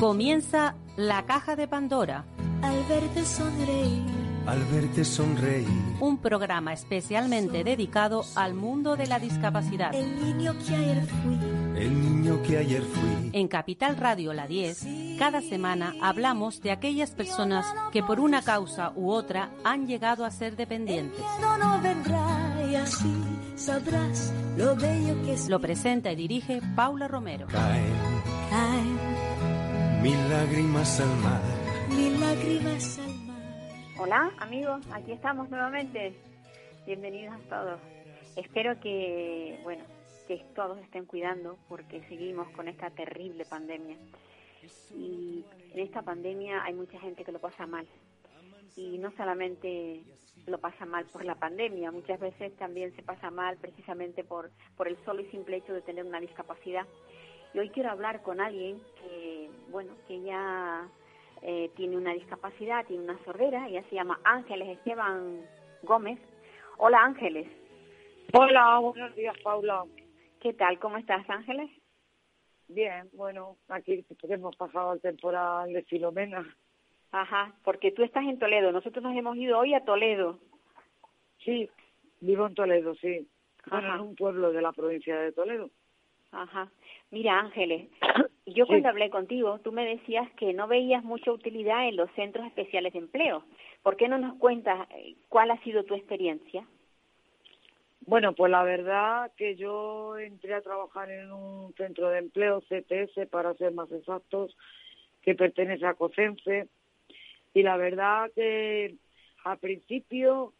Comienza La Caja de Pandora. Al verte sonreír. Al verte sonreír. Un programa especialmente dedicado al mundo de la discapacidad. El niño que ayer fui. El niño que ayer fui. En Capital Radio La 10, cada semana hablamos de aquellas personas que por una causa u otra han llegado a ser dependientes. No, no vendrá y así sabrás lo bello que es. Lo presenta y dirige Paula Romero. Caen Caen mil lágrimas al mar. mil lágrimas al mar. Hola amigos, aquí estamos nuevamente. Bienvenidos a todos. Espero que, bueno, que todos estén cuidando porque seguimos con esta terrible pandemia. Y en esta pandemia hay mucha gente que lo pasa mal. Y no solamente lo pasa mal por la pandemia, muchas veces también se pasa mal precisamente por, por el solo y simple hecho de tener una discapacidad. Y hoy quiero hablar con alguien que, bueno, que ya eh, tiene una discapacidad, tiene una sordera, ella se llama Ángeles Esteban Gómez. Hola Ángeles, Hola, buenos días, Paula. ¿qué tal? ¿Cómo estás Ángeles? Bien, bueno, aquí hemos pasado el temporal de Filomena. Ajá, porque tú estás en Toledo, nosotros nos hemos ido hoy a Toledo. Sí, vivo en Toledo, sí. Bueno, Ajá. en un pueblo de la provincia de Toledo. Ajá. Mira Ángeles, yo Sí. cuando hablé contigo, tú me decías que no veías mucha utilidad en los centros especiales de empleo. ¿Por qué no nos cuentas eh, cuál ha sido tu experiencia? Bueno, pues la verdad que yo entré a trabajar en un centro de empleo, CTS, para ser más exactos, que pertenece a COCENFE. Y la verdad que al principio,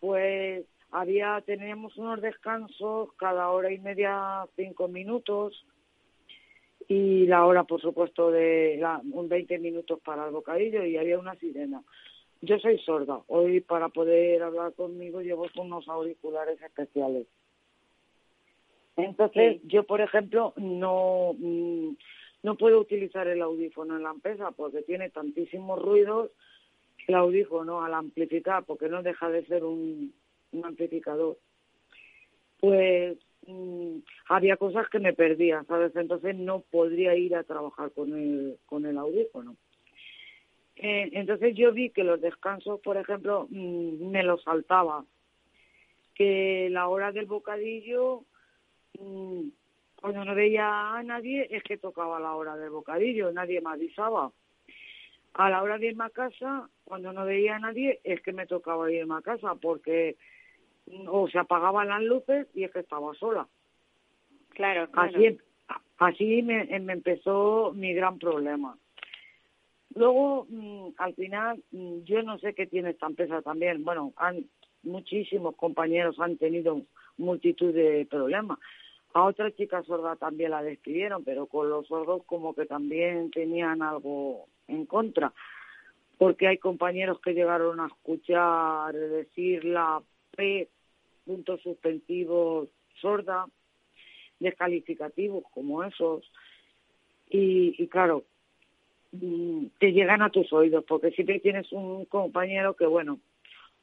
pues había, teníamos unos descansos cada hora y media, cinco minutos. Y la hora, por supuesto, de la, un 20 minutos para el bocadillo y había una sirena. Yo soy sorda. Hoy para poder hablar conmigo llevo unos auriculares especiales. Entonces, yo, por ejemplo, no, mm, no puedo utilizar el audífono en la empresa porque tiene tantísimos ruidos que el audífono al amplificar, porque no deja de ser un, un amplificador, pues mm, había cosas que me perdía, ¿sabes? Entonces no podría ir a trabajar con el, con el audífono. Eh, entonces yo vi que los descansos, por ejemplo, mm, me los saltaba. Que la hora del bocadillo, mm, cuando no veía a nadie, es que tocaba la hora del bocadillo, nadie me avisaba. A la hora de irme a casa, cuando no veía a nadie, es que me tocaba irme a casa, porque o se apagaban las luces y es que estaba sola. Claro, claro. Así, así me, me empezó mi gran problema. Luego, mm, al final, mm, yo no sé qué tiene esta empresa también. Bueno, han, muchísimos compañeros han tenido multitud de problemas. A otra chica sorda también la despidieron, pero con los sordos como que también tenían algo en contra. Porque hay compañeros que llegaron a escuchar decir la P, puntos suspensivos, sorda, descalificativos como esos. Y, claro, mm, te llegan a tus oídos, porque siempre tienes un compañero que, bueno,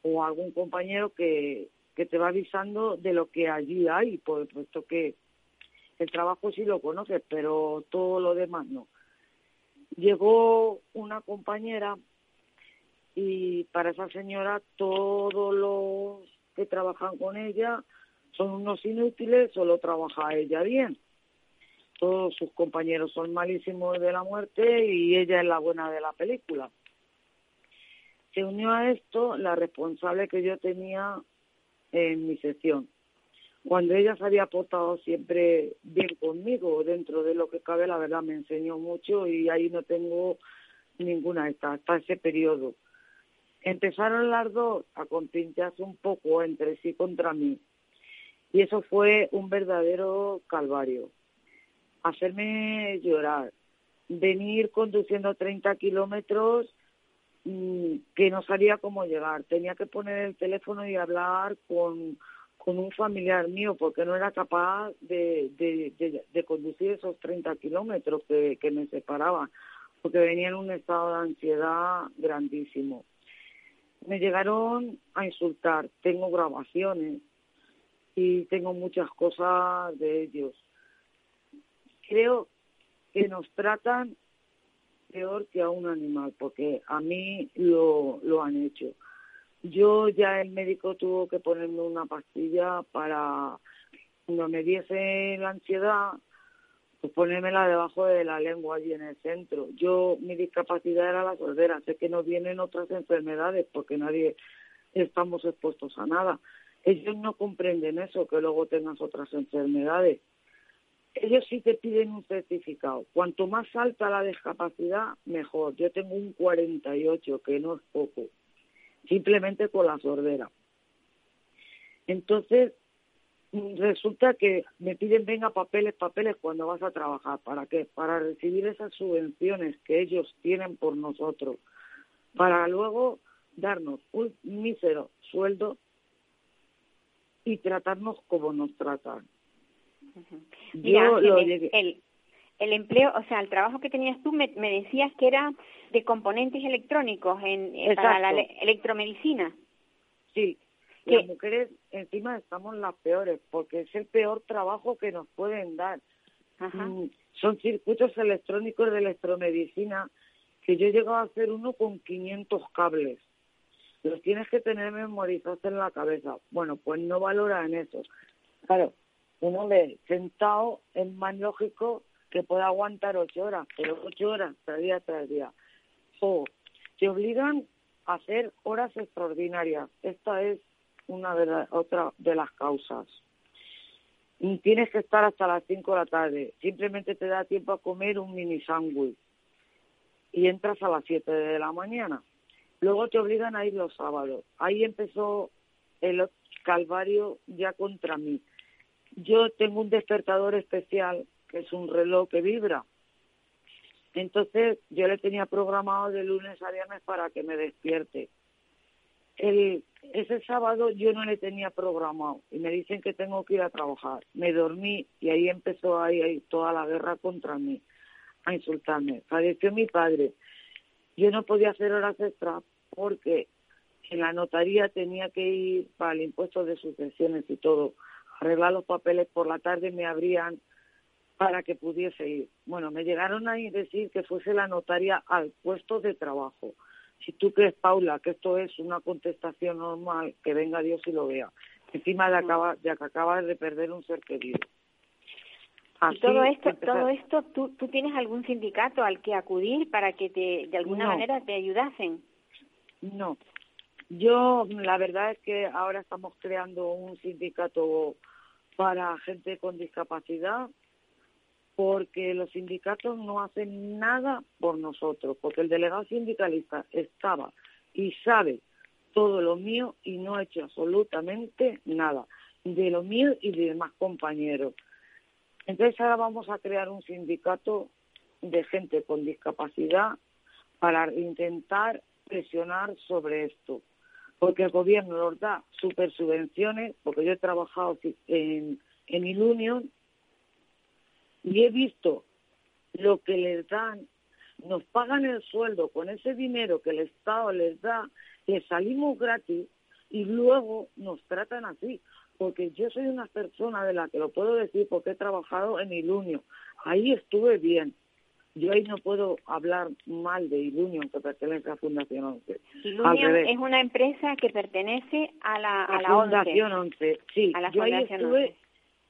o algún compañero que, que te va avisando de lo que allí hay, por puesto que el trabajo sí lo conoces, pero todo lo demás no. Llegó una compañera y para esa señora todos los que trabajan con ella son unos inútiles, solo trabaja ella bien todos sus compañeros son malísimos de la muerte y ella es la buena de la película. Se unió a esto la responsable que yo tenía en mi sección. Cuando ella se había portado siempre bien conmigo, dentro de lo que cabe, la verdad me enseñó mucho y ahí no tengo ninguna hasta, hasta ese periodo. Empezaron las dos a compinchearse un poco entre sí contra mí y eso fue un verdadero calvario hacerme llorar, venir conduciendo 30 kilómetros mm, que no sabía cómo llegar. Tenía que poner el teléfono y hablar con, con un familiar mío porque no era capaz de, de conducir esos 30 kilómetros que, que me separaban, porque venía en un estado de ansiedad grandísimo. Me llegaron a insultar, tengo grabaciones y tengo muchas cosas de ellos creo que nos tratan peor que a un animal, porque a mí lo, lo han hecho. Yo ya el médico tuvo que ponerme una pastilla para cuando me diese la ansiedad, pues ponérmela debajo de la lengua allí en el centro. Yo, mi discapacidad era la sordera. Sé que no vienen otras enfermedades porque nadie estamos expuestos a nada. Ellos no comprenden eso, que luego tengas otras enfermedades. Ellos sí te piden un certificado. Cuanto más alta la discapacidad, mejor. Yo tengo un 48, que no es poco simplemente con la sordera. Entonces, resulta que me piden venga papeles, papeles cuando vas a trabajar. ¿Para qué? Para recibir esas subvenciones que ellos tienen por nosotros. Para luego darnos un mísero sueldo y tratarnos como nos tratan. Yo lo el, el empleo, o sea, el trabajo que tenías tú, me, decías que era de componentes electrónicos en, para la electromedicina. Sí, las mujeres encima estamos las peores porque es el peor trabajo que nos pueden dar. Mm, son circuitos electrónicos de electromedicina que yo he llegado a hacer uno con 500 cables. Los tienes que tener memorizados en la cabeza. Bueno, pues no valoran eso. Claro, uno ve sentado es más lógico que pueda aguantar ocho horas, pero ocho horas tras día tras día. O te obligan a hacer horas extraordinarias. Esta es una de las otra de las causas. Tienes que estar hasta las cinco de la tarde. Simplemente te da tiempo a comer un mini sándwich y entras a las siete de la mañana. Luego te obligan a ir los sábados. Ahí empezó el calvario ya contra mí. Yo tengo un despertador especial que es un reloj que vibra. Entonces yo le tenía programado de lunes a viernes para que me despierte. El, ese sábado yo no le tenía programado y me dicen que tengo que ir a trabajar. Me dormí y ahí empezó ahí, toda la guerra contra mí, a insultarme. Falleció mi padre. Yo no podía hacer horas extra porque en la notaría tenía que ir para el impuesto de sucesiones y todo. Arreglar los papeles por la tarde me abrían para que pudiese ir. Bueno, me llegaron a decir que fuese la notaria al puesto de trabajo. Si tú crees, Paula, que esto es una contestación normal, que venga Dios y lo vea. Encima de, acaba, de que acabas de perder un ser querido. y todo esto, todo esto ¿tú, ¿tú tienes algún sindicato al que acudir para que te, de alguna manera te ayudasen? No. Yo, la verdad es que ahora estamos creando un sindicato para gente con discapacidad porque los sindicatos no hacen nada por nosotros, porque el delegado sindicalista estaba y sabe todo lo mío y no ha hecho absolutamente nada de lo mío y de demás compañeros. Entonces ahora vamos a crear un sindicato de gente con discapacidad para intentar presionar sobre esto, porque el gobierno nos da super subvenciones, porque yo he trabajado en, en Ilunion y he visto lo que les dan, nos pagan el sueldo con ese dinero que el Estado les da, les salimos gratis y luego nos tratan así. Porque yo soy una persona de la que lo puedo decir porque he trabajado en Ilunio. Ahí estuve bien. Yo ahí no puedo hablar mal de Ilunio, que pertenece a Fundación 11. Ilunio es una empresa que pertenece a la, a, Fundación 11. Sí, yo ahí estuve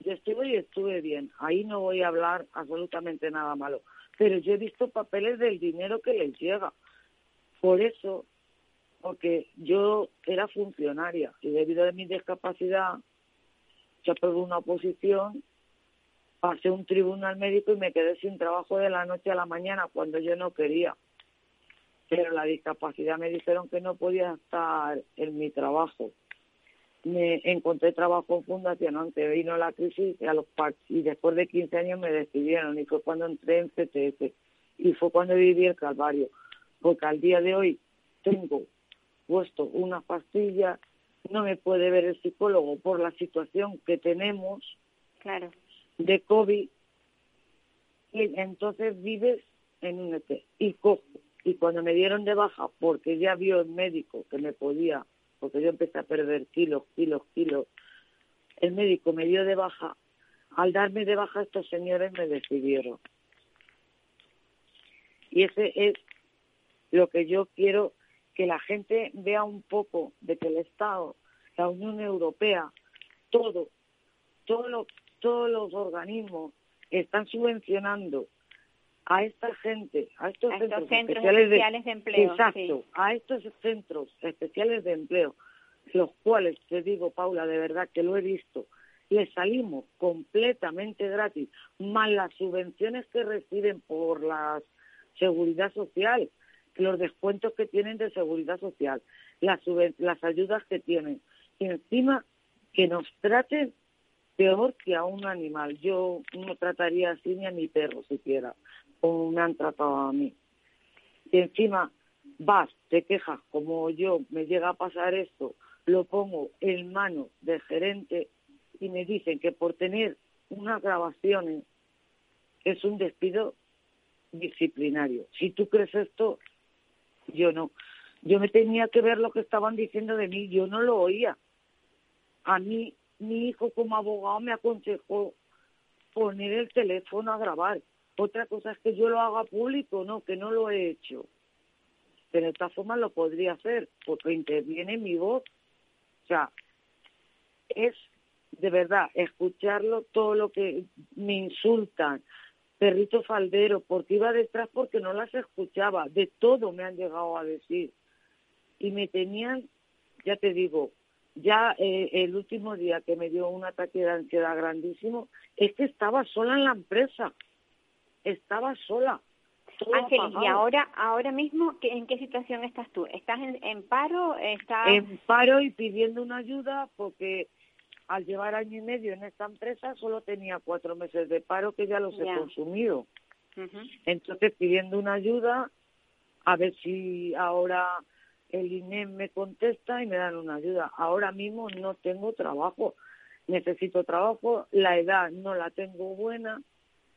yo estuve y estuve bien. Ahí no voy a hablar absolutamente nada malo. Pero yo he visto papeles del dinero que les llega. Por eso, porque yo era funcionaria y debido a mi discapacidad, yo por una oposición, pasé un tribunal médico y me quedé sin trabajo de la noche a la mañana cuando yo no quería. Pero la discapacidad me dijeron que no podía estar en mi trabajo me encontré trabajo en Fundación antes vino la crisis y, a los y después de 15 años me despidieron y fue cuando entré en CTS y fue cuando viví el calvario porque al día de hoy tengo puesto una pastilla no me puede ver el psicólogo por la situación que tenemos claro. de COVID y entonces vives en un ET y cojo y cuando me dieron de baja porque ya vio el médico que me podía porque yo empecé a perder kilos, kilos, kilos. El médico me dio de baja. Al darme de baja estos señores me decidieron. Y ese es lo que yo quiero que la gente vea un poco de que el Estado, la Unión Europea, todo, todo todos los organismos están subvencionando a esta gente, a estos, centros, especiales, de, empleo. Exacto, a estos centros especiales de empleo, los cuales, te digo, Paula, de verdad que lo he visto, les salimos completamente gratis, más las subvenciones que reciben por la seguridad social, los descuentos que tienen de seguridad social, las, las ayudas que tienen, y encima que nos traten peor que a un animal. Yo no trataría así ni a mi perro siquiera, como me han tratado a mí. Y encima vas, te quejas, como yo, me llega a pasar esto, lo pongo en manos del gerente y me dicen que por tener unas grabaciones es un despido disciplinario. Si tú crees esto, yo no. Yo me tenía que ver lo que estaban diciendo de mí, yo no lo oía. A mí, mi hijo como abogado me aconsejó poner el teléfono a grabar. Otra cosa es que yo lo haga público, no, que no lo he hecho. Pero de esta forma lo podría hacer, porque interviene mi voz. O sea, es de verdad escucharlo todo lo que me insultan, perrito faldero, porque iba detrás porque no las escuchaba, de todo me han llegado a decir. Y me tenían, ya te digo, ya eh, el último día que me dio un ataque de ansiedad grandísimo, es que estaba sola en la empresa, estaba sola. Ángel, ¿y ahora, ahora mismo en qué situación estás tú? ¿Estás en, en paro? Estás... En paro y pidiendo una ayuda porque al llevar año y medio en esta empresa solo tenía cuatro meses de paro que ya los he consumido. Entonces pidiendo una ayuda a ver si ahora el INEM me contesta y me dan una ayuda. Ahora mismo no tengo trabajo, necesito trabajo, la edad no la tengo buena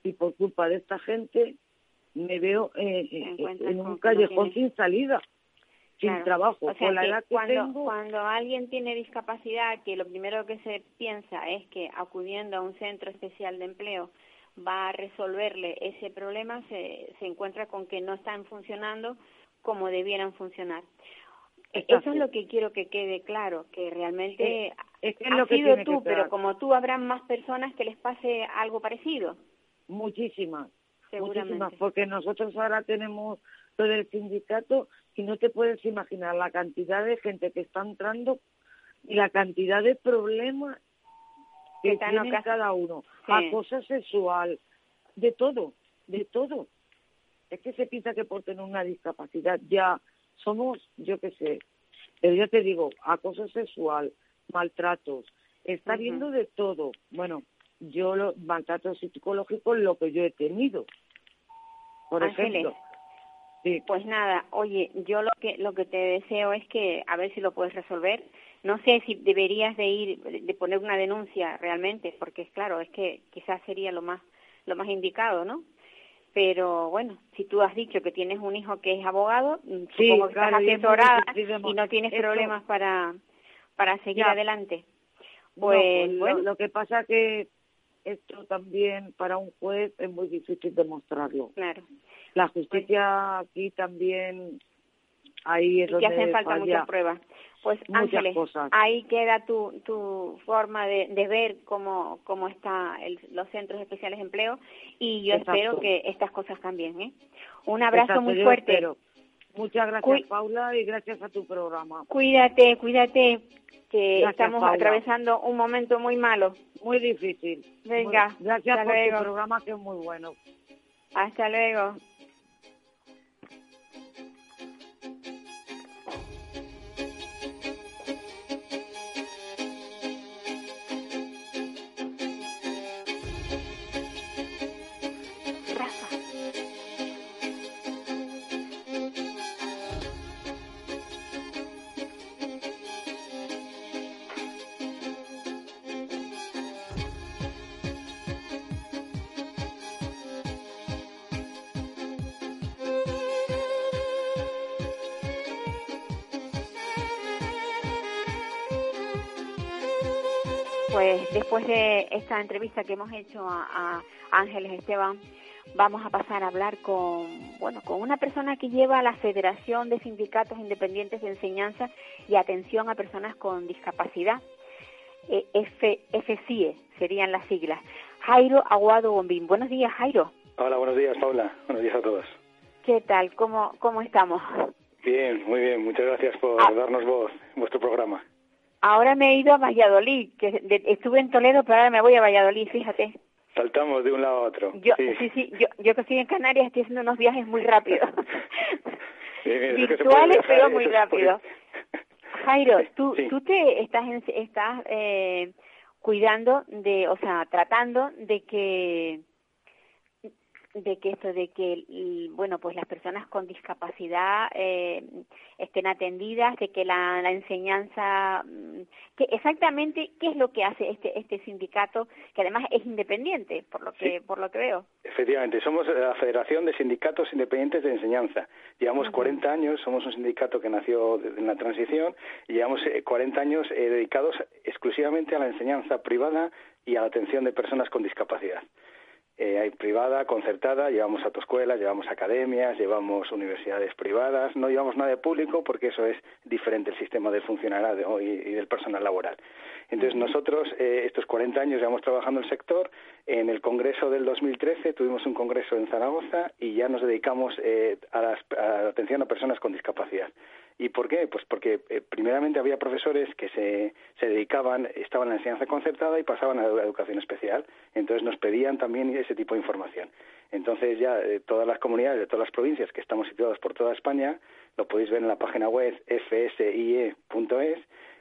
y por culpa de esta gente me veo eh, eh, en un callejón sin salida sin trabajo. O sea, cuando, cuando alguien tiene discapacidad, que lo primero que se piensa es que acudiendo a un centro especial de empleo va a resolverle ese problema, se, se encuentra con que no están funcionando como debieran funcionar. Eso es lo que quiero que quede claro, que realmente es, has lo sido tú, pero como tú habrán más personas que les pase algo parecido. Muchísimas, muchísimas, porque nosotros ahora tenemos lo del sindicato y no te puedes imaginar la cantidad de gente que está entrando y la cantidad de problemas que tiene cada uno, acoso sexual, de todo, de todo. Es que se piensa que por tener una discapacidad ya somos, yo qué sé, pero yo te digo, acoso sexual, maltratos, está viendo de todo. Bueno, yo lo maltrato psicológico lo que yo he tenido. Por ejemplo, pues nada, oye, yo lo que lo que te deseo es que a ver si lo puedes resolver. No sé si deberías de ir de poner una denuncia realmente, porque es claro, es que quizás sería lo más lo más indicado, ¿no? Pero bueno, si tú has dicho que tienes un hijo que es abogado, mm, supongo que estás asesorada y, no tienes problemas para para seguir adelante. Pues, pues bueno. lo que pasa que esto también para un juez es muy difícil demostrarlo. Claro. La justicia aquí también ahí es donde hacen falta muchas pruebas. Pues Ángeles, ahí queda tu, tu forma de, de ver cómo, cómo están los centros especiales de empleo y yo espero que estas cosas cambien. ¿eh? Un abrazo muy fuerte. Muchas gracias Paula y gracias a tu programa. Cuídate, cuídate, que estamos atravesando un momento muy malo. Muy difícil. Venga, gracias por tu programa que es muy bueno. Hasta luego. Pues después de esta entrevista que hemos hecho a, Ángeles Esteban, vamos a pasar a hablar con, bueno, con una persona que lleva la Federación de Sindicatos Independientes de Enseñanza y Atención a Personas con Discapacidad, eh, FCIE serían las siglas. Jairo Aguado Bombín. Buenos días, Jairo. Hola, buenos días, Paula. Buenos días a todos. ¿Qué tal? ¿Cómo, cómo estamos? Bien, muy bien. Muchas gracias por ah. darnos voz en vuestro programa. Ahora me he ido a Valladolid, que estuve en Toledo, pero ahora me voy a Valladolid, fíjate. Saltamos de un lado a otro. Yo, sí, sí, yo, yo que estoy en Canarias estoy haciendo unos viajes muy rápidos. Virtuales, pero muy rápido. Jairo, tú, tú te estás, estás eh, cuidando de, o sea, tratando de que de que esto de que bueno pues las personas con discapacidad eh, estén atendidas de que la, la, enseñanza mm, que exactamente qué es lo que hace este este sindicato que además es independiente por lo que por lo que veo. Efectivamente somos la Federación de Sindicatos Independientes de Enseñanza. Llevamos 40 años somos un sindicato que nació en la transición y llevamos 40 eh, años eh, dedicados exclusivamente a la enseñanza privada y a la atención de personas con discapacidad eh, hay privada, concertada, llevamos autoescuelas, llevamos academias, llevamos universidades privadas, no llevamos nada de público porque eso es diferente el sistema del funcionario y, y del personal laboral. Entonces nosotros eh, estos 40 años llevamos trabajando en el sector, en el Congreso del 2013 tuvimos un congreso en Zaragoza y ya nos dedicamos eh, a, la atención a personas con discapacidad. ¿Y por qué? Pues porque eh, primeramente había profesores que se, dedicaban, estaban en la enseñanza concertada y pasaban a la educación especial. Entonces nos pedían también ese tipo de información. Entonces ya eh, todas las comunidades de todas las provincias que estamos situadas por toda España, lo podéis ver en la página web fsie.es,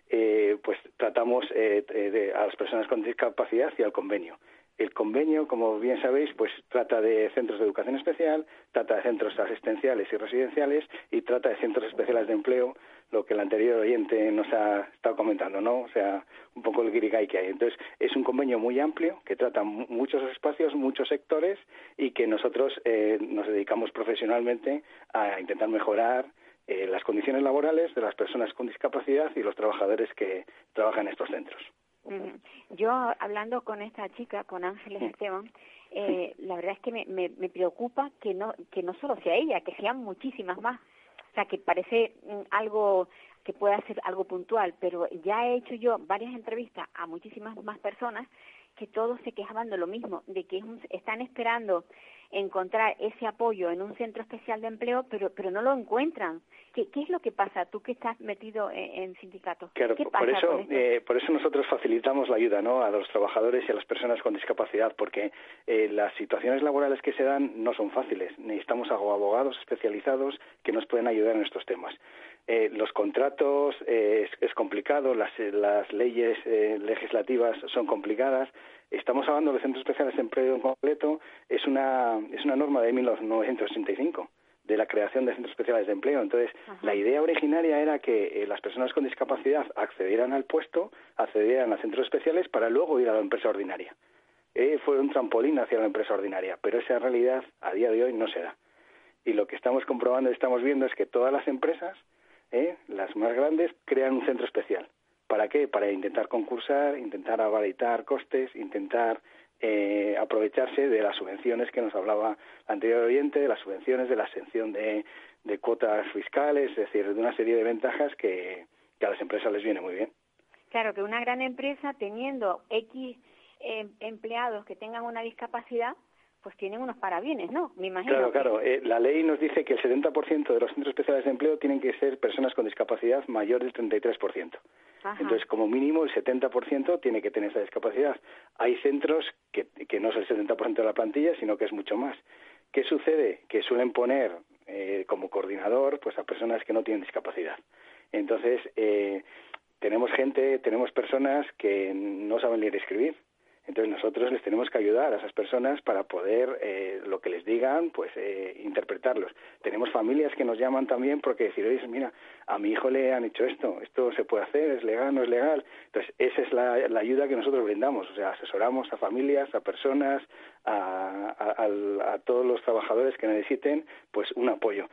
eh, pues tratamos eh, a las personas con discapacidad y al convenio. El convenio, como bien sabéis, pues trata de centros de educación especial, trata de centros asistenciales y residenciales y trata de centros especiales de empleo, lo que el anterior oyente nos ha estado comentando, ¿no? O sea, un poco el guirigay que hay. Entonces, es un convenio muy amplio que trata muchos espacios, muchos sectores y que nosotros eh, nos dedicamos profesionalmente a intentar mejorar eh, las condiciones laborales de las personas con discapacidad y los trabajadores que trabajan en estos centros. Yo hablando con esta chica, con Ángeles Esteban, eh, la verdad es que me, me, me, preocupa que no que no solo sea ella, que sean muchísimas más. O sea, que parece mm, algo que pueda ser algo puntual, pero ya he hecho yo varias entrevistas a muchísimas más personas que todos se quejaban de lo mismo, de que están esperando encontrar ese apoyo en un centro especial de empleo, pero pero no lo encuentran. ¿Qué, qué es lo que pasa? Tú que estás metido en, en sindicatos. Claro, por eso eh, por eso nosotros facilitamos la ayuda, ¿no? A los trabajadores y a las personas con discapacidad, porque eh, las situaciones laborales que se dan no son fáciles. Necesitamos abogados especializados que nos pueden ayudar en estos temas. Eh, los contratos eh, es, es, complicado, las, las leyes eh, legislativas son complicadas Estamos hablando de centros especiales de empleo en completo, es una, es una norma de 1985 de la creación de centros especiales de empleo. Entonces, la idea originaria era que eh, las personas con discapacidad accedieran al puesto, accedieran a centros especiales para luego ir a la empresa ordinaria. Eh, fue un trampolín hacia la empresa ordinaria, pero esa realidad a día de hoy no se da. Y lo que estamos comprobando y estamos viendo es que todas las empresas, eh, las más grandes, crean un centro especial. ¿Para qué? Para intentar concursar, intentar abaratar costes, intentar eh, aprovecharse de las subvenciones que nos hablaba el anterior oyente, de las subvenciones, de la exención de, cuotas fiscales, es decir, de una serie de ventajas que, a las empresas les viene muy bien. Claro, que una gran empresa teniendo X eh, empleados que tengan una discapacidad, pues tienen unos parabienes, ¿no? Me imagino. Claro, claro. Eh, la ley nos dice que el 70% de los centros especiales de empleo tienen que ser personas con discapacidad mayor del 33%. Entonces, como mínimo, el 70% tiene que tener esa discapacidad. Hay centros que, que no es el 70% de la plantilla, sino que es mucho más. ¿Qué sucede? Que suelen poner eh, como coordinador pues a personas que no tienen discapacidad. Entonces, eh, tenemos gente, tenemos personas que no saben leer y escribir entonces nosotros les tenemos que ayudar a esas personas para poder eh, lo que les digan, pues eh, interpretarlos. Tenemos familias que nos llaman también porque decir, oye, mira, a mi hijo le han hecho esto, esto se puede hacer, es legal, no es legal. Entonces esa es la, ayuda que nosotros brindamos, o sea, asesoramos a familias, a personas, a, a todos los trabajadores que necesiten, pues un apoyo.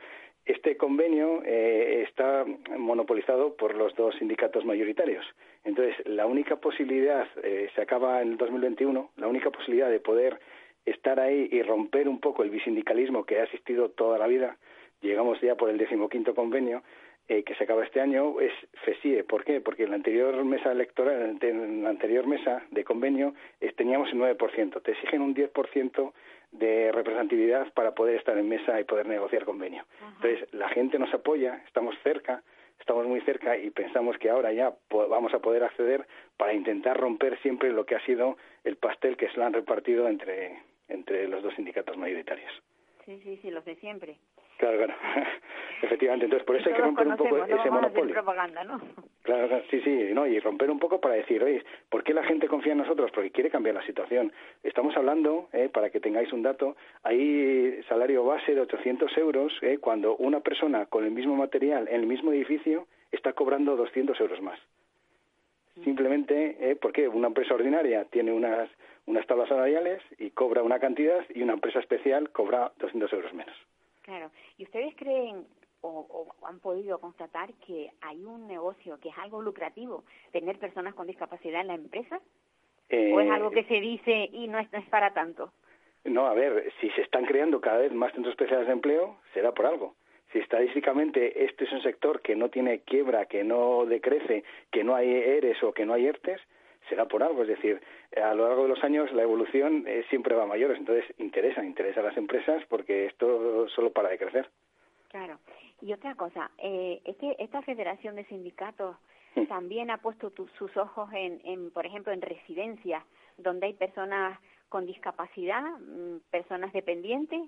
Este convenio eh, está monopolizado por los dos sindicatos mayoritarios. Entonces, la única posibilidad, eh, se acaba en el 2021, la única posibilidad de poder estar ahí y romper un poco el bisindicalismo que ha existido toda la vida. Llegamos ya por el decimoquinto convenio eh, que se acaba este año es FESIE. ¿Por qué? Porque en la anterior mesa electoral, en la anterior mesa de convenio, teníamos el 9%. Te exigen un 10% de representatividad para poder estar en mesa y poder negociar convenio. Entonces, la gente nos apoya, estamos cerca, estamos muy cerca y pensamos que ahora ya vamos a poder acceder para intentar romper siempre lo que ha sido el pastel que se lo han repartido entre, entre los dos sindicatos mayoritarios. Sí, sí, sí, los de siempre. Claro, claro. Efectivamente, entonces por eso hay que romper un poco ese monopolio. propaganda, ¿no? Claro, sí, sí, no, y romper un poco para decir, oye, ¿por qué la gente confía en nosotros? Porque quiere cambiar la situación. Estamos hablando, eh, para que tengáis un dato, hay salario base de 800 euros eh, cuando una persona con el mismo material en el mismo edificio está cobrando 200 euros más. Mm. Simplemente eh, porque una empresa ordinaria tiene unas, unas tablas salariales y cobra una cantidad y una empresa especial cobra 200 euros menos. Claro. ¿Y ustedes creen o, han podido constatar que hay un negocio que es algo lucrativo tener personas con discapacidad en la empresa? ¿O es algo que se dice y no es, para tanto? No, a ver, si se están creando cada vez más centros especiales de empleo, será por algo. Si estadísticamente este es un sector que no tiene quiebra, que no decrece, que no hay ERES o que no hay ERTES, será por algo. Es decir, a lo largo de los años la evolución eh, siempre va a mayores, entonces interesa, interesa a las empresas porque esto solo para de crecer. Claro. Y otra cosa, eh, este, esta federación de sindicatos también ha puesto sus ojos en, en, por ejemplo, en residencias donde hay personas con discapacidad, mm, personas dependientes,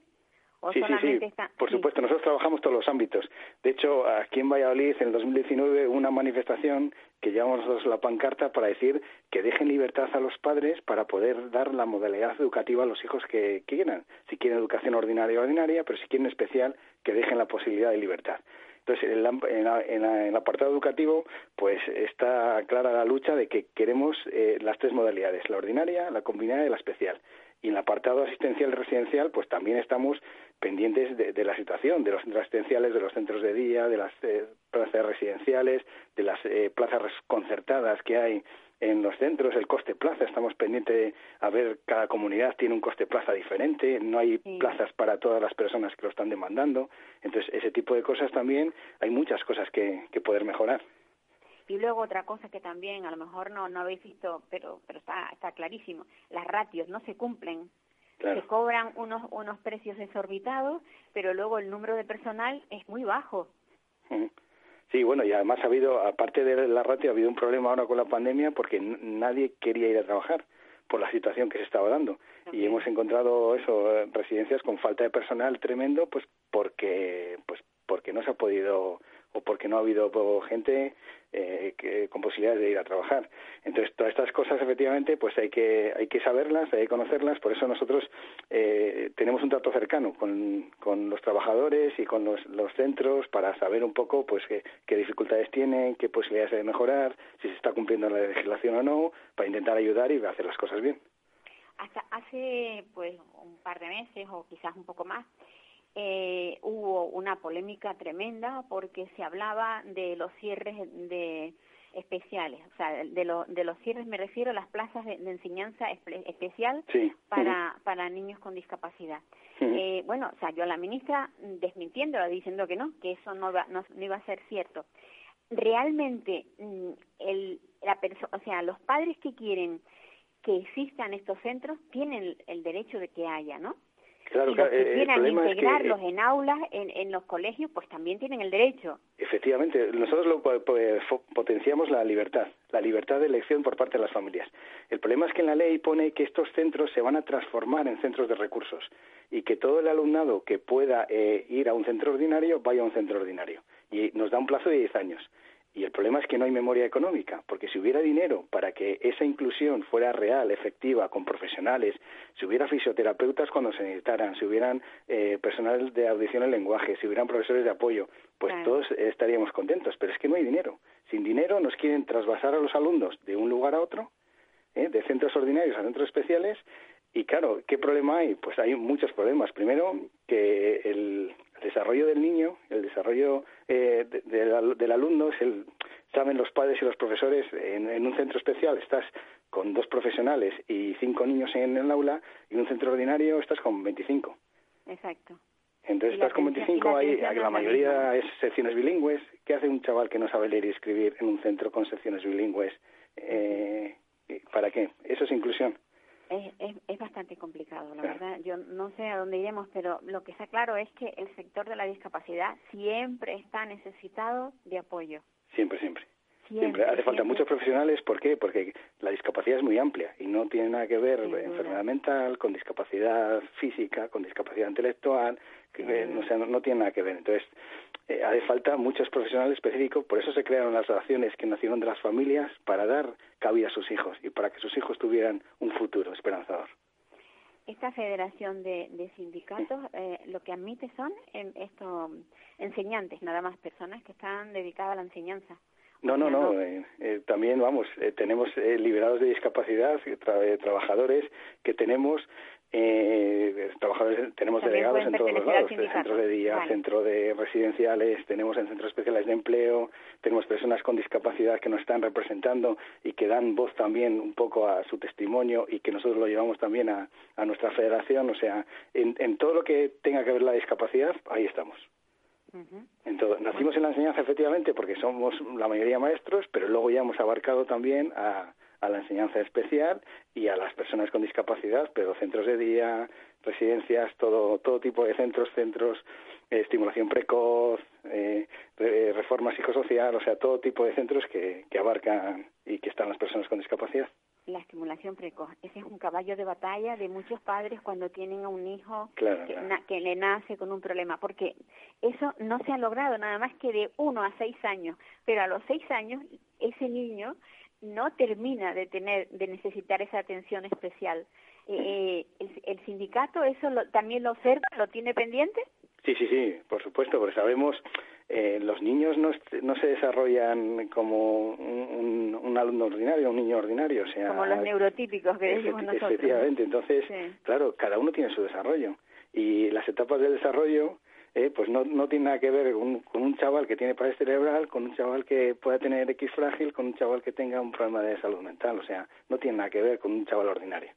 sí, sí, sí. Por supuesto, nosotros trabajamos todos los ámbitos. De hecho, aquí en Valladolid, en el 2019, una manifestación que llevamos nosotros la pancarta para decir que dejen libertad a los padres para poder dar la modalidad educativa a los hijos que, quieran. Si quieren educación ordinaria, ordinaria, pero si quieren especial, que dejen la posibilidad de libertad. Entonces, en, el apartado educativo, pues está clara la lucha de que queremos eh, las tres modalidades, la ordinaria, la combinada y la especial. Y en el apartado asistencial residencial, pues también estamos pendientes de, la situación, de los centros asistenciales, de los centros de día, de las eh, plazas residenciales, de las eh, plazas concertadas que hay en los centros, el coste plaza, estamos pendientes de a ver, cada comunidad tiene un coste plaza diferente, no hay plazas para todas las personas que lo están demandando, entonces ese tipo de cosas también, hay muchas cosas que, que poder mejorar. Y luego otra cosa que también a lo mejor no, no habéis visto, pero, pero está, está clarísimo, las ratios no se cumplen. Se cobran unos, unos precios desorbitados, pero luego el número de personal es muy bajo. Sí, bueno, y además ha habido, aparte de la ratio, ha habido un problema ahora con la pandemia porque nadie quería ir a trabajar por la situación que se estaba dando. Y hemos encontrado eso, residencias con falta de personal tremendo, pues porque, pues porque no se ha podido o porque no ha habido gente eh, que, con posibilidades de ir a trabajar. Entonces, todas estas cosas, efectivamente, pues hay que, hay que saberlas, hay que conocerlas, por eso nosotros eh, tenemos un trato cercano con, con los trabajadores y con los, los centros para saber un poco pues qué, qué dificultades tienen, qué posibilidades hay de mejorar, si se está cumpliendo la legislación o no, para intentar ayudar y hacer las cosas bien. Hasta hace pues un par de meses o quizás un poco más, eh, hubo una polémica tremenda porque se hablaba de los cierres de especiales, o sea, de, lo, de los cierres me refiero a las plazas de, enseñanza especial para, para niños con discapacidad. eh, bueno, salió la ministra desmintiéndola, diciendo que no, que eso no, no, iba a ser cierto. Realmente, mm, el, la o sea, los padres que quieren que existan estos centros tienen el derecho de que haya, ¿no? Claro, y los que quieran integrarlos en aulas, en, en los colegios, pues también tienen el derecho. Efectivamente, nosotros lo, potenciamos la libertad, la libertad de elección por parte de las familias. El problema es que en la ley pone que estos centros se van a transformar en centros de recursos y que todo el alumnado que pueda eh, ir a un centro ordinario vaya a un centro ordinario. Y nos da un plazo de 10 años. Y el problema es que no hay memoria económica, porque si hubiera dinero para que esa inclusión fuera real, efectiva, con profesionales, si hubiera fisioterapeutas cuando se necesitaran, si hubieran eh, personal de audición en lenguaje, si hubieran profesores de apoyo, pues todos estaríamos contentos. Pero es que no hay dinero. Sin dinero nos quieren trasvasar a los alumnos de un lugar a otro, ¿eh? de centros ordinarios a centros especiales, y claro, ¿qué problema hay? Pues hay muchos problemas. Primero, que el, desarrollo del niño, el desarrollo eh, del alumno, es el, saben los padres y los profesores, en, un centro especial estás con dos profesionales y cinco niños en el aula y un centro ordinario estás con 25. Exacto. Entonces estás con 25, hay, la mayoría es secciones bilingües. ¿Qué hace un chaval que no sabe leer y escribir en un centro con secciones bilingües? Eh, ¿Para qué? Eso es inclusión. Es, es, bastante complicado, la verdad. Yo no sé a dónde iremos, pero lo que está claro es que el sector de la discapacidad siempre está necesitado de apoyo. Siempre, siempre. Siempre, hace falta muchos profesionales, ¿por qué? Porque la discapacidad es muy amplia y no tiene nada que ver enfermedad mental con discapacidad física, con discapacidad intelectual, que no, no, tiene nada que ver. Entonces, eh, hace falta muchos profesionales específicos, por eso se crearon las relaciones que nacieron de las familias para dar cabida a sus hijos y para que sus hijos tuvieran un futuro esperanzador. Esta federación de, sindicatos eh, lo que admite son en esto, enseñantes, nada más personas que están dedicadas a la enseñanza. No, no, no. Eh, eh, también, vamos, eh, tenemos liberados de discapacidad, trabajadores que tenemos, trabajadores, tenemos delegados en todos los lados, centros de día, centro de residenciales, tenemos en centros especiales de empleo, tenemos personas con discapacidad que nos están representando y que dan voz también un poco a su testimonio y que nosotros lo llevamos también a, a nuestra federación. O sea, en, en todo lo que tenga que ver la discapacidad, ahí estamos. Entonces, nacimos en la enseñanza efectivamente porque somos la mayoría maestros, pero luego ya hemos abarcado también a, la enseñanza especial y a las personas con discapacidad, pero centros de día, residencias, todo, todo tipo de centros, centros, eh, estimulación precoz, eh, reforma psicosocial, o sea, todo tipo de centros que, que abarcan y que están las personas con discapacidad. La estimulación precoz. Ese es un caballo de batalla de muchos padres cuando tienen a un hijo que, le nace con un problema, porque eso no se ha logrado nada más que de uno a seis años, pero a los seis años ese niño no termina de tener, de necesitar esa atención especial. Eh, eh el, sindicato eso también lo observa, lo tiene pendiente? Sí, sí, sí, por supuesto, porque sabemos eh, los niños no, no se desarrollan como un, un, alumno ordinario, un niño ordinario, o sea, como los neurotípicos que decimos nosotros. Efectivamente, entonces, claro, cada uno tiene su desarrollo y las etapas del desarrollo eh, pues no, no tiene nada que ver con, con, un chaval que tiene parálisis cerebral, con un chaval que pueda tener X frágil, con un chaval que tenga un problema de salud mental, o sea, no tiene nada que ver con un chaval ordinario.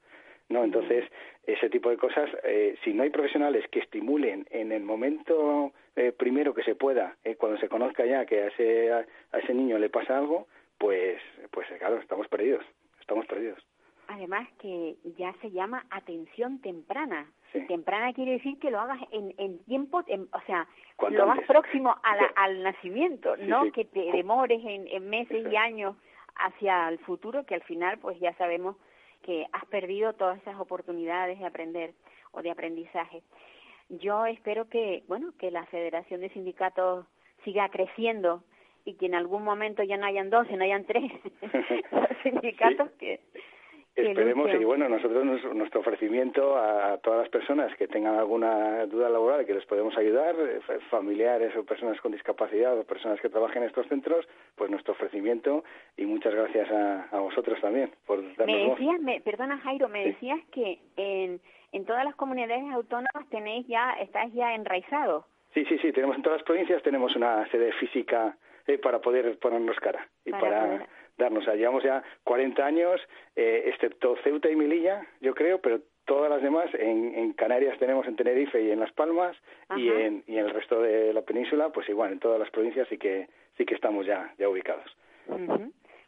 ¿no? Entonces, ese tipo de cosas, eh, si no hay profesionales que estimulen en el momento eh, primero que se pueda, eh, cuando se conozca ya que a ese, a, ese niño le pasa algo, pues, pues claro, estamos perdidos, estamos perdidos. Además que ya se llama atención temprana. Temprana quiere decir que lo hagas en, en tiempo, o sea, lo más próximo al nacimiento, no que te demores en, en meses y años hacia el futuro, que al final pues ya sabemos que has perdido todas esas oportunidades de aprender o de aprendizaje. Yo espero que, bueno, que la Federación de Sindicatos siga creciendo y que en algún momento ya no hayan dos, no hayan tres sindicatos que, Esperemos y bueno, nosotros nuestro ofrecimiento a todas las personas que tengan alguna duda laboral que les podemos ayudar, eh, familiares o personas con discapacidad o personas que trabajen en estos centros, pues nuestro ofrecimiento y muchas gracias a, vosotros también por darnos Me decías, me, perdona Jairo, me decías que en, en todas las comunidades autónomas tenéis ya, estáis ya enraizados. Sí, sí, sí, tenemos en todas las provincias tenemos una sede física eh, para poder ponernos cara y para darnos. llevamos ya 40 años, eh, excepto Ceuta y Melilla, yo creo, pero todas las demás en, en, Canarias tenemos en Tenerife y en Las Palmas y en, y en el resto de la península, pues igual en todas las provincias sí que sí que estamos ya ya ubicados.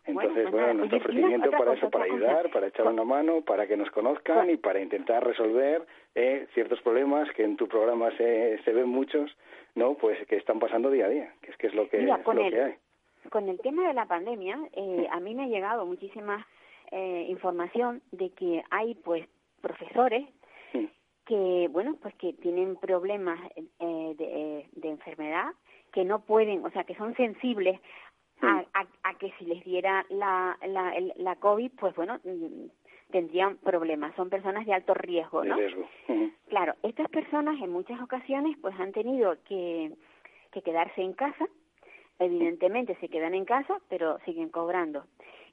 Entonces, bueno, pues nuestro ofrecimiento para eso, para ayudar, para echar una mano, para que nos conozcan y para intentar resolver eh, ciertos problemas que en tu programa se, se ven muchos, ¿no? Pues que están pasando día a día, que es que es lo que, es lo que hay con el tema de la pandemia, eh, a mí me ha llegado muchísima eh, información de que hay, pues, profesores que, bueno, pues que tienen problemas eh, de, de, enfermedad, que no pueden, o sea, que son sensibles a, a, que si les diera la, la, la COVID, pues bueno, mm, tendrían problemas. Son personas de alto riesgo, ¿no? riesgo. Claro, estas personas en muchas ocasiones pues han tenido que, que quedarse en casa evidentemente se quedan en casa, pero siguen cobrando.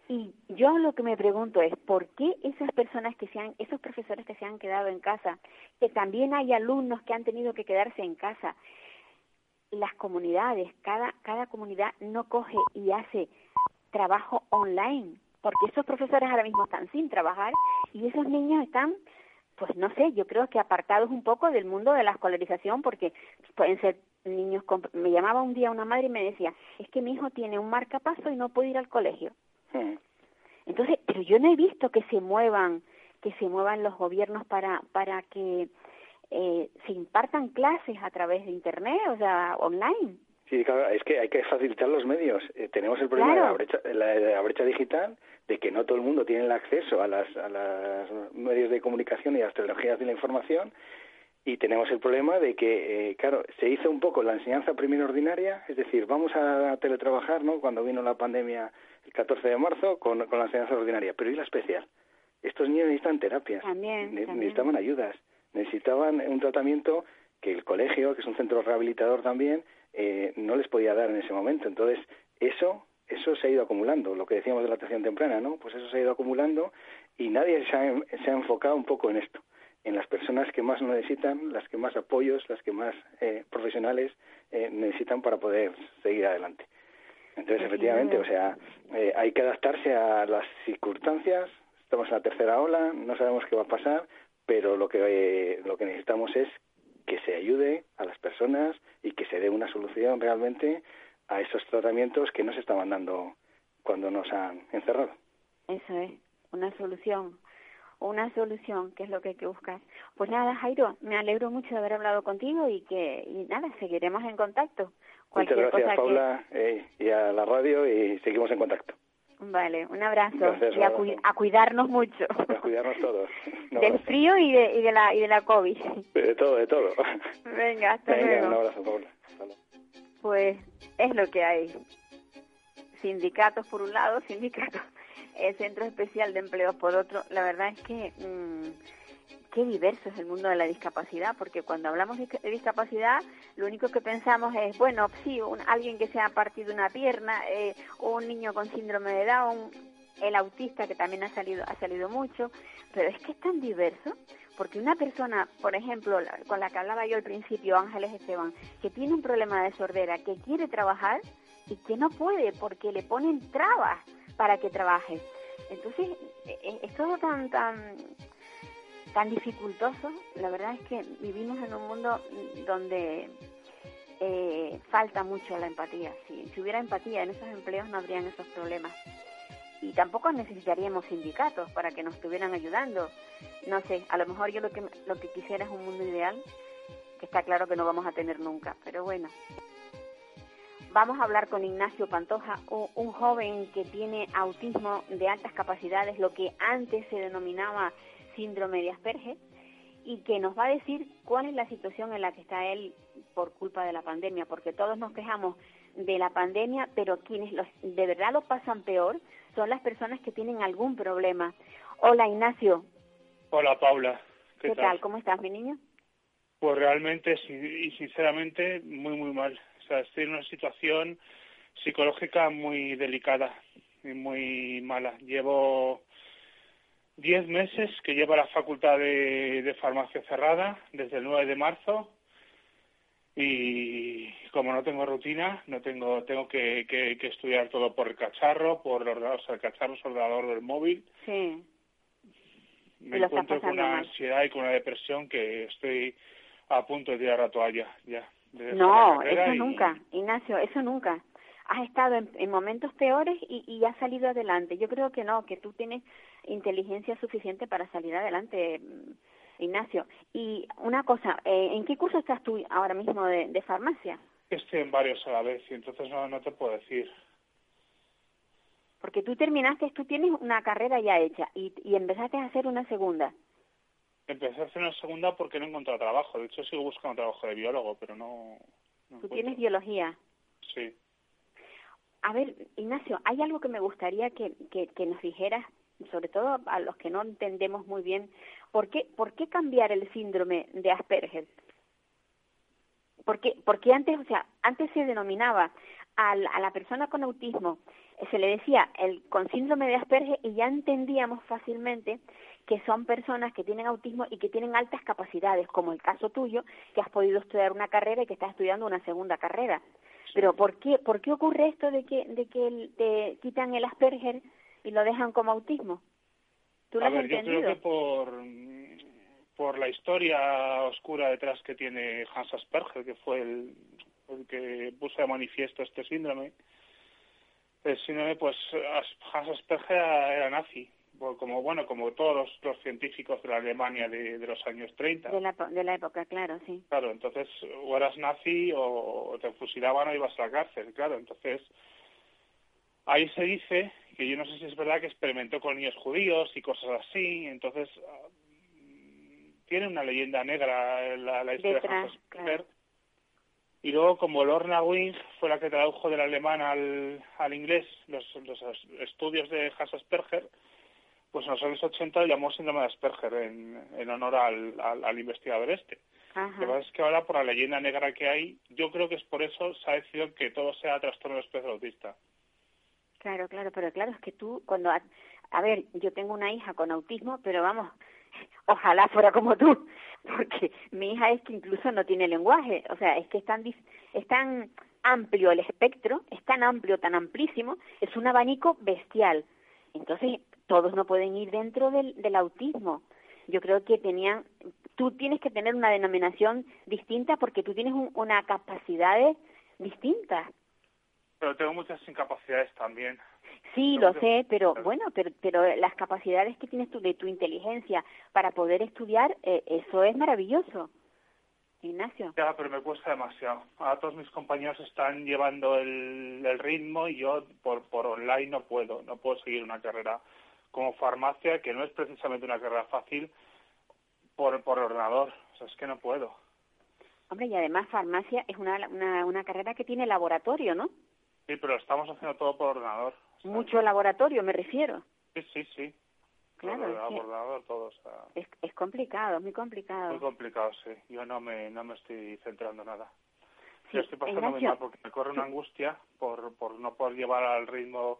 Y yo lo que me pregunto es, ¿por qué esas personas que se han, esos profesores que se han quedado en casa, que también hay alumnos que han tenido que quedarse en casa, las comunidades, cada, cada comunidad no coge y hace trabajo online porque esos profesores ahora mismo están sin trabajar y esos niños están pues no sé, yo creo que apartados un poco del mundo de la escolarización porque pueden ser niños con... me llamaba un día una madre y me decía, "Es que mi hijo tiene un marcapaso y no puede ir al colegio." Entonces, pero yo no he visto que se muevan que se muevan los gobiernos para para que eh, se impartan clases a través de internet, o sea, online. Sí, claro, es que hay que facilitar los medios. Eh, tenemos el problema de, la brecha, la, de la brecha digital, de que no todo el mundo tiene el acceso a las a los medios de comunicación y a las tecnologías de la información. Y tenemos el problema de que, eh, claro, se hizo un poco la enseñanza primero ordinaria, es decir, vamos a teletrabajar, ¿no? Cuando vino la pandemia el 14 de marzo con, con la enseñanza ordinaria, pero ¿y la especial? Estos niños necesitan terapias, También, ne- también. necesitaban ayudas, necesitaban un tratamiento que el colegio, que es un centro rehabilitador también, eh, no les podía dar en ese momento. Entonces, eso eso se ha ido acumulando, lo que decíamos de la atención temprana, ¿no? Pues eso se ha ido acumulando y nadie se ha, se ha enfocado un poco en esto, en las personas que más lo necesitan, las que más apoyos, las que más eh, profesionales eh, necesitan para poder seguir adelante. Entonces, efectivamente, o sea, eh, hay que adaptarse a las circunstancias. Estamos en la tercera ola, no sabemos qué va a pasar, pero lo que eh, lo que necesitamos es que se ayude a las personas y que se dé una solución realmente a esos tratamientos que no se estaban dando cuando nos han encerrado. Eso es, una solución, una solución, que es lo que hay que buscar. Pues nada, Jairo, me alegro mucho de haber hablado contigo y que, y nada, seguiremos en contacto. Muchas Cualquier gracias, cosa Paula, eh, y a la radio y seguimos en contacto. Vale, un abrazo Gracias, y a, abrazo. a cuidarnos mucho. A cuidarnos todos. Del frío y de, y de la y de la COVID. De todo, de todo. Venga, hasta Venga, luego. un abrazo, Paula. Hasta luego. Pues es lo que hay. Sindicatos por un lado, sindicatos, el Centro Especial de Empleo por otro. La verdad es que mm, qué diverso es el mundo de la discapacidad, porque cuando hablamos de discapacidad, lo único que pensamos es, bueno, sí, un, alguien que se ha partido una pierna, eh, o un niño con síndrome de Down, el autista que también ha salido ha salido mucho, pero es que es tan diverso porque una persona, por ejemplo, con la que hablaba yo al principio, Ángeles Esteban, que tiene un problema de sordera, que quiere trabajar y que no puede porque le ponen trabas para que trabaje. Entonces, e- e- es todo tan tan tan dificultoso. La verdad es que vivimos en un mundo donde eh, falta mucho la empatía. Si, si hubiera empatía en esos empleos no habrían esos problemas. Y tampoco necesitaríamos sindicatos para que nos estuvieran ayudando. No sé, a lo mejor yo lo que, lo que quisiera es un mundo ideal, que está claro que no vamos a tener nunca, pero bueno. Vamos a hablar con Ignacio Pantoja, un joven que tiene autismo de altas capacidades, lo que antes se denominaba síndrome de Asperger, y que nos va a decir cuál es la situación en la que está él por culpa de la pandemia, porque todos nos quejamos de la pandemia, pero quienes los, de verdad lo pasan peor son las personas que tienen algún problema. Hola Ignacio, Hola Paula, ¿qué, ¿qué, tal? ¿Cómo estás, mi niño? Pues realmente y sinceramente muy muy mal. O sea, estoy en una situación psicológica muy delicada y muy mala. Llevo diez meses que llevo la facultad de, de farmacia cerrada desde el 9 de marzo y como no tengo rutina, no tengo tengo que, que, que estudiar todo por el cacharro, por el ordenador, o sea, el cacharro es el ordenador del móvil Sí, me encuentro con una ansiedad y con una depresión que estoy a punto de tirar la toalla ya. De no, eso y- nunca, Ignacio, eso nunca. Has estado en, en momentos peores y, y has salido adelante. Yo creo que no, que tú tienes inteligencia suficiente para salir adelante, Ignacio. Y una cosa, eh, ¿en qué curso estás tú ahora mismo de, de farmacia? Estoy en varios a la vez y entonces no, no te puedo decir. Porque tú terminaste, tú tienes una carrera ya hecha y, y empezaste a hacer una segunda. Empecé a hacer una segunda porque no he encontrado trabajo. De hecho, sigo buscando trabajo de biólogo, pero no. no Tú encuentro. tienes biología. Sí. A ver, Ignacio, hay algo que me gustaría que, que, que nos dijeras, sobre todo a los que no entendemos muy bien, ¿por qué, por qué cambiar el síndrome de Asperger? Porque, porque antes, o sea, antes se denominaba al- a la persona con autismo, se le decía el con síndrome de Asperger y ya entendíamos fácilmente que son personas que tienen autismo y que tienen altas capacidades, como el caso tuyo, que has podido estudiar una carrera y que estás estudiando una segunda carrera. Pero ¿por qué, por qué ocurre esto de que, de que te quitan el Asperger y lo dejan como autismo. ¿Tú lo A has ver, yo entendido? creo que por, por la historia oscura detrás que tiene Hans Asperger, que fue el, el que puso de manifiesto este síndrome, el síndrome, pues Hans Asperger era, nazi, como bueno, como todos los, los científicos de la Alemania de, de los años 30. De la, de la época, claro, sí. Claro, entonces o eras nazi o te fusilaban o ibas a la cárcel, claro. Entonces, ahí se dice que yo no sé si es verdad que experimentó con niños judíos y cosas así, entonces tiene una leyenda negra la, la historia de Detrás, Hans Asperger. Y luego, como Lorna Wing fue la que tradujo del alemán al, al inglés los, los estudios de Hans Asperger, pues en los años 80 lo llamó síndrome de Asperger en, en honor al, al, al investigador este. Ajá. Lo que pasa es que ahora, por la leyenda negra que hay, yo creo que es por eso se ha decidido que todo sea trastorno del espectro autista. Claro, claro, pero claro, es que tú, cuando, a, a ver, yo tengo una hija con autismo, pero vamos, ojalá fuera como tú, porque mi hija es que incluso no tiene lenguaje, o sea, es que es tan, es tan amplio el espectro, es tan amplio, tan amplísimo, es un abanico bestial. Entonces, todos no pueden ir dentro del, del autismo. Yo creo que tenían, tú tienes que tener una denominación distinta porque tú tienes un, una capacidades distintas. Pero tengo muchas incapacidades también. Sí, lo sé, pero bueno, pero, pero las capacidades que tienes tú de tu inteligencia para poder estudiar, eh, eso es maravilloso. Ignacio. Ya, pero me cuesta demasiado. Ahora todos mis compañeros están llevando el, el ritmo y yo por, por online no puedo. No puedo seguir una carrera como farmacia, que no es precisamente una carrera fácil, por, por ordenador. O sea, es que no puedo. Hombre, y además farmacia es una, una, una carrera que tiene laboratorio, ¿no? Sí, pero estamos haciendo todo por ordenador. O sea, Mucho laboratorio, me refiero. Sí, sí, sí. Claro, Por, es que- todo. O sea, Es, es complicado, es muy muy complicado. sí. Yo no me, no me estoy centrando en nada. Sí, Yo estoy pasando muy mal porque me corre una angustia por, por no poder llevar al ritmo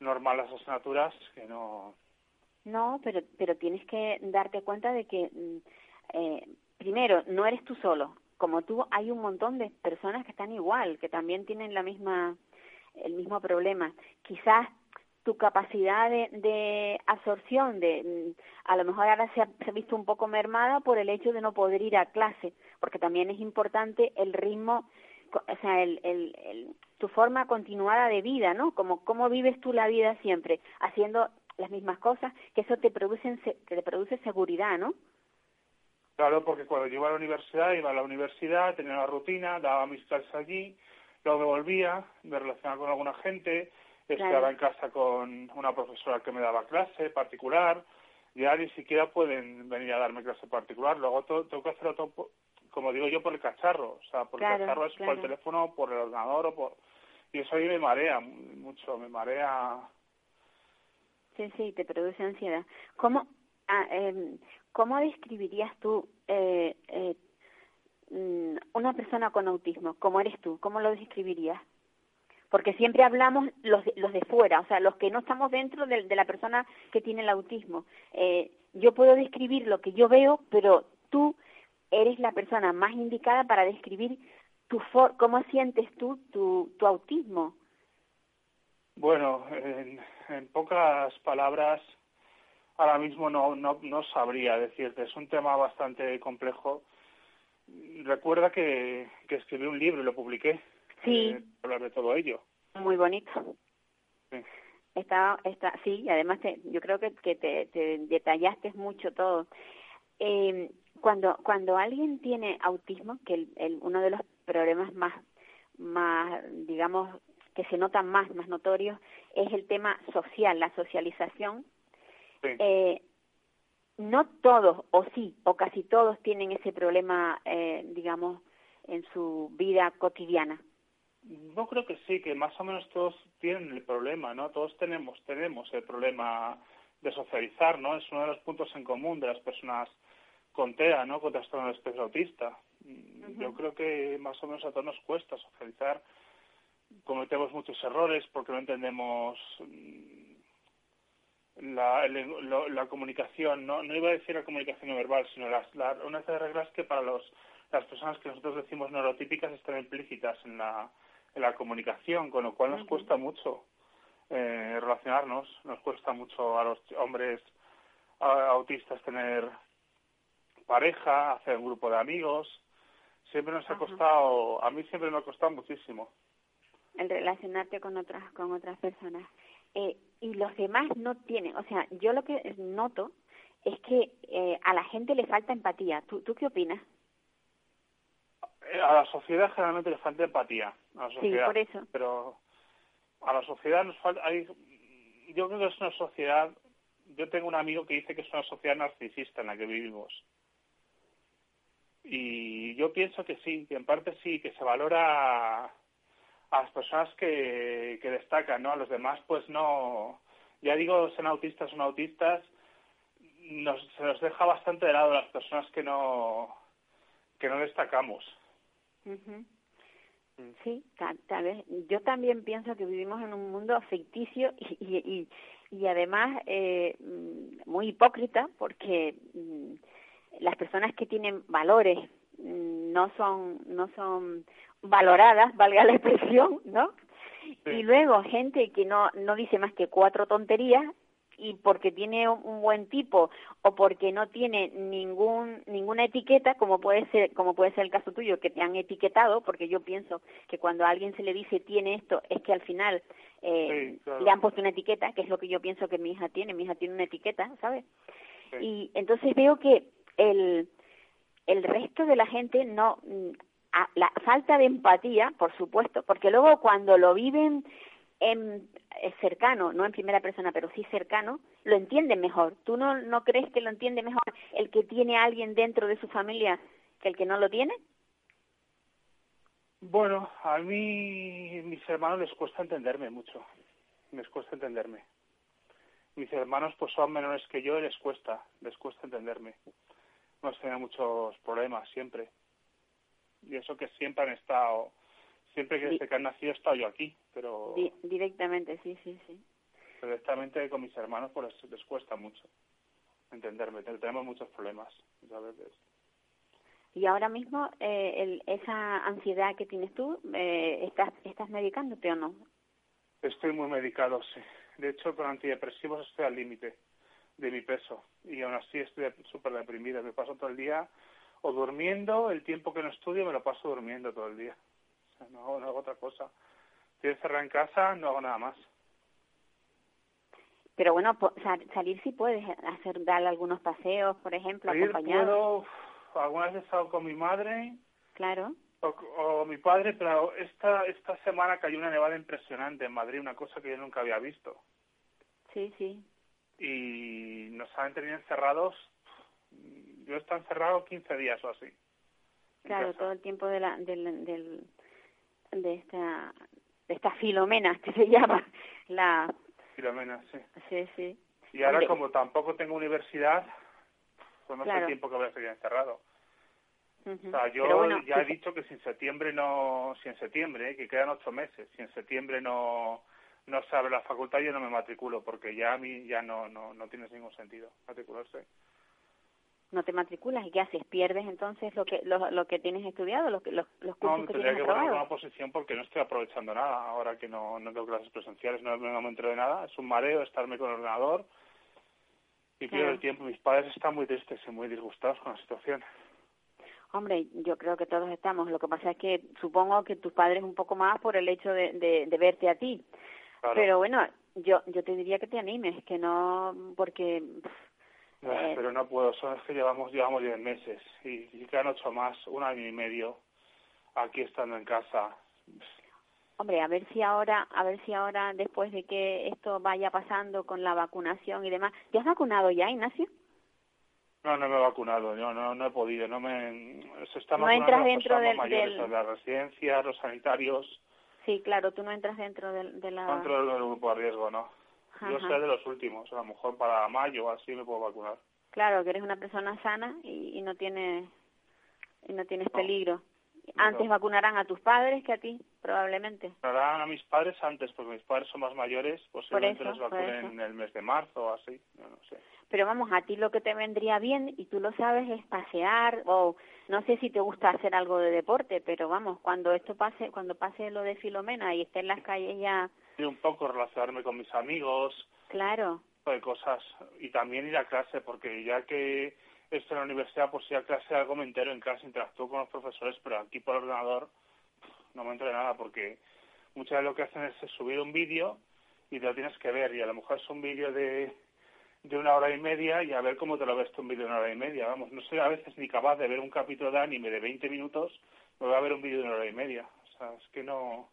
normal las asignaturas que no... No, pero, pero tienes que darte cuenta de que, mm, eh, primero, no eres tú solo. Como tú, hay un montón de personas que están igual, que también tienen la misma, el mismo problema. Quizás tu capacidad de, de absorción, de, mm, a lo mejor ahora se ha, visto un poco mermada por el hecho de no poder ir a clase, porque también es importante el ritmo, o sea, el, el, el- tu forma continuada de vida, ¿no? Como cómo vives tú la vida siempre, haciendo las mismas cosas, que eso te produce, te produce seguridad, ¿no? Claro, porque cuando yo iba a la universidad, iba a la universidad, tenía una rutina, daba mis clases allí, luego me volvía, me relacionaba con alguna gente, Claro. en casa con una profesora que me daba clase particular, ya ni siquiera pueden venir a darme clase particular, luego tengo que hacerlo todo, como digo yo, por el cacharro, o sea, por Claro, el cacharro es por el teléfono, por el ordenador o por... Y eso a mí me marea mu- mucho, me marea... Sí, sí, te produce ansiedad. ¿Cómo, ah, em, ¿cómo describirías tú eh, eh, mm, una persona con autismo? ¿Cómo eres tú? ¿Cómo lo describirías? Porque siempre hablamos los de, los de fuera, o sea, los que no estamos dentro de, de la persona que tiene el autismo. Eh, yo puedo describir lo que yo veo, pero tú eres la persona más indicada para describir tu for cómo sientes tú tu, tu autismo. Bueno, en, en pocas palabras, ahora mismo no, no, no sabría decirte. Es un tema bastante complejo. Recuerda que, que escribí un libro y lo publiqué. Sí. eh, hablar de todo ello. Muy bonito. Sí. Está, está, sí, y además te, yo creo que, que te, te detallaste mucho todo. Eh, cuando, cuando alguien tiene autismo, que el, el, uno de los problemas más, más, digamos, que se notan más, más notorios, es el tema social, la socialización. Sí. Eh, no todos, o sí, o casi todos tienen ese problema, eh, digamos, en su vida cotidiana. Yo creo que sí, que más o menos todos tienen el problema, ¿no? Todos tenemos, tenemos el problema de socializar, ¿no? Es uno de los puntos en común de las personas con TEA, ¿no? Con trastorno del espectro autista. Mm, Yo creo que más o menos a todos nos cuesta socializar. Cometemos muchos errores porque no entendemos mm, la, la comunicación, no, no iba a decir la comunicación no verbal, sino las, la, una de las reglas que para los, las personas que nosotros decimos neurotípicas están implícitas en la, en la comunicación, con lo cual nos cuesta mucho eh, relacionarnos. Nos cuesta mucho a los hombres autistas tener pareja, hacer un grupo de amigos. Siempre nos ha costado, a mí siempre me ha costado muchísimo. El relacionarte con otras, con otras personas. Eh, y los demás no tienen, o sea, yo lo que noto es que eh, a la gente le falta empatía. ¿Tú, ¿Tú qué opinas? A la sociedad generalmente le falta empatía. A la sociedad, sí, por eso. Pero a la sociedad nos falta. Hay, yo creo que es una sociedad. Yo tengo un amigo que dice que es una sociedad narcisista en la que vivimos. Y yo pienso que sí, que en parte sí, que se valora a, las personas que, que destacan, ¿no? A los demás, pues no. Ya digo, son autistas, son autistas. Nos, se nos deja bastante de lado las personas que no que no destacamos. Sí, tal, vez. Yo también pienso que vivimos en un mundo ficticio y, y, y además eh, mm, muy hipócrita porque mm, las personas que tienen valores mm, no son no son valoradas, valga la expresión, ¿no? Y luego gente que no no dice más que cuatro tonterías y porque tiene un buen tipo o porque no tiene ningún ninguna etiqueta como puede ser como puede ser el caso tuyo que te han etiquetado porque yo pienso que cuando a alguien se le dice tiene esto es que al final eh, le han puesto una etiqueta que es lo que yo pienso que mi hija tiene. Mi hija tiene una etiqueta sabes y entonces veo que el el resto de la gente no mm, la falta de empatía por supuesto porque luego cuando lo viven en, cercano, no en primera persona, pero sí cercano, lo entiende mejor. ¿Tú no, no crees que lo entiende mejor el que tiene a alguien dentro de su familia que el que no lo tiene? Bueno, a mí mis hermanos les cuesta entenderme mucho. Les cuesta entenderme. Mis hermanos pues son menores que yo y les cuesta, les cuesta entenderme. Hemos tenido muchos problemas siempre. Y eso que siempre han estado Siempre que desde que han nacido he estado yo aquí, pero... directamente, sí, sí, sí. Directamente con mis hermanos pues les, cuesta mucho entenderme. Tenemos muchos problemas a veces. Y ahora mismo, eh, el, esa ansiedad que tienes tú, eh, ¿estás, ¿estás medicándote o no? Estoy muy medicado, sí. De hecho, con antidepresivos estoy al límite de mi peso. Y aún así estoy súper deprimido. Me paso todo el día o durmiendo, el tiempo que no estudio me lo paso durmiendo todo el día no hago, no hago otra cosa. Estoy encerrado en casa, no hago nada más. Pero bueno, salir sí puedes, hacer darle algunos paseos, por ejemplo, salir acompañado. Puedo, algunas veces he estado con mi madre. Claro. O, mi padre, pero esta esta semana cayó una nevada impresionante en Madrid, una cosa que yo nunca había visto. Sí, sí. Y nos han tenido encerrados, yo he estado encerrado 15 días o así. Claro, todo el tiempo de la, del, del, de esta de esta Filomena que se llama la Filomena sí. Sí sí. Y ahora como tampoco tengo universidad pues no sé tiempo que voy a seguir encerrado. O sea yo ya he dicho que si en septiembre no si en septiembre eh, que quedan ocho meses si en septiembre no no se abre la facultad yo no me matriculo porque ya a mí ya no no no tiene ningún sentido matricularse. No te matriculas y qué haces pierdes entonces lo que lo, lo que tienes estudiado los los, los cursos no, que tendría tienes que poner una posición porque no estoy aprovechando nada ahora que no no tengo clases presenciales no, no me entero de nada es un mareo estarme con el ordenador y pierdo el tiempo. Mis padres están muy tristes y muy disgustados con la situación. Hombre, yo creo que todos estamos. Lo que pasa es que supongo que tus padres un poco más por el hecho de, de, de verte a ti. Pero bueno, yo yo te diría que te animes, que no, porque eh, pero no puedo, son es que llevamos, llevamos diez meses y, y quedan ocho más, un año y medio aquí estando en casa. Hombre, a ver si ahora, a ver si ahora después de que esto vaya pasando con la vacunación y demás, ¿te has vacunado ya, Ignacio? No, no me he vacunado, yo no, no he podido, no me, se está no entras dentro del, mayores, de las residencias, los sanitarios. Sí, claro, tú no entras dentro de, de la. Dentro del grupo de riesgo, ¿no? Yo soy de los últimos, a lo mejor para mayo así me puedo vacunar. Claro, que eres una persona sana y, y no tienes y no tienes peligro. Antes vacunarán a tus padres que a ti, probablemente. Vacunarán a mis padres antes, porque mis padres son más mayores, posiblemente los vacunen en el mes de marzo o así, no, no sé. Pero vamos, a ti lo que te vendría bien, y tú lo sabes, es pasear, o no sé si te gusta hacer algo de deporte, pero vamos, cuando esto pase, cuando pase lo de Filomena y esté en las calles ya un poco relacionarme con mis amigos. Claro. De cosas. Y también ir a clase, porque ya que estoy en la universidad, pues ir a clase algo me entero en clase, interactúo con los profesores, pero aquí por ordenador no me entero de nada, porque muchas veces lo que hacen es subir un vídeo y te lo tienes que ver, y a lo mejor es un vídeo de de una hora y media y a ver cómo te lo ves tú un vídeo de una hora y media. Vamos, no soy a veces ni capaz de ver un capítulo de anime de 20 minutos, me voy a ver un vídeo de una hora y media. O sea, es que no...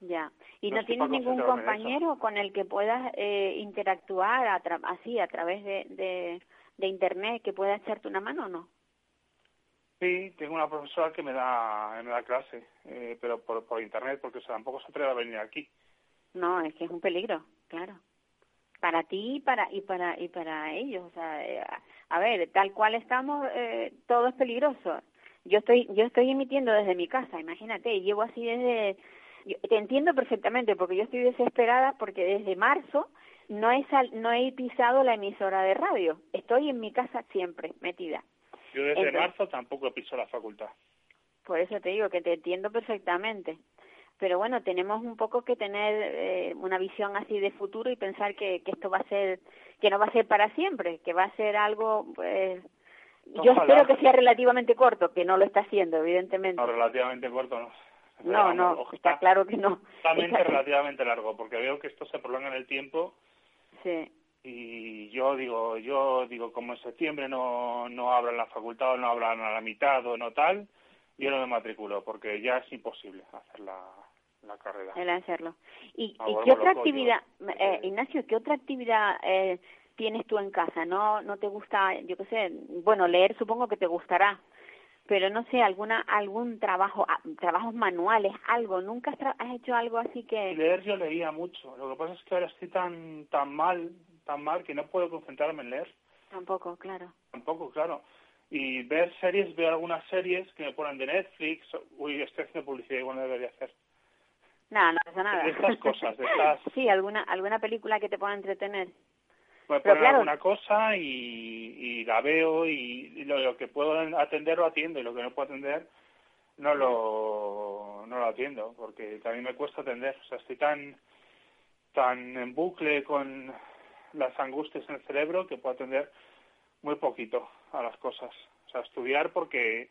Ya. ¿Y no, tienes ningún compañero con el que puedas eh, interactuar así a través de, de, de Internet que pueda echarte una mano o no? Sí, tengo una profesora que me da, me da clase, eh, pero por, por Internet, porque tampoco se atreve a venir aquí. No, es que es un peligro, claro para ti y para y para y para ellos o sea eh, a ver tal cual estamos eh, todo es peligroso. Yo estoy yo estoy emitiendo desde mi casa imagínate llevo así desde te entiendo perfectamente porque yo estoy desesperada porque desde marzo no he sal, no he pisado la emisora de radio estoy en mi casa siempre metida. Yo desde marzo tampoco he pisado la facultad. Por eso te digo que te entiendo perfectamente pero bueno, tenemos un poco que tener eh, una visión así de futuro y pensar que, que esto va a ser, que no va a ser para siempre, que va a ser algo, pues, yo espero que sea relativamente corto, que no lo está haciendo, evidentemente. No, relativamente corto no. no, no, está claro que no. Totalmente relativamente largo, porque veo que esto se prolonga en el tiempo. Sí. Y yo digo, yo digo, como en septiembre no, no abran la facultad o no abran a la mitad o no tal, yo no me matriculo, porque ya es imposible hacer la, carrera. El hacerlo. ¿Y, ¿y qué otra actividad, eh, Ignacio, qué otra actividad eh, tienes tú en casa? ¿No no te gusta, yo qué sé, bueno, leer supongo que te gustará, pero no sé, alguna algún trabajo, ah, trabajos manuales, algo, ¿nunca has, hecho algo así que...? Leer yo leía mucho, lo que pasa es que ahora estoy tan, tan mal, tan mal que no puedo concentrarme en leer. Tampoco, claro. Tampoco, claro. Y ver series, veo algunas series que me ponen de Netflix, uy, estoy haciendo publicidad, igual no debería hacer no, no pasa nada. De estas cosas, estas... Sí, alguna, alguna película que te pueda entretener. Me ponen alguna cosa y, y la veo y, lo, que puedo atender lo atiendo y lo que no puedo atender no lo, no lo atiendo porque también me cuesta atender. O sea, estoy tan, tan en bucle con las angustias en el cerebro que puedo atender muy poquito a las cosas. O sea, estudiar porque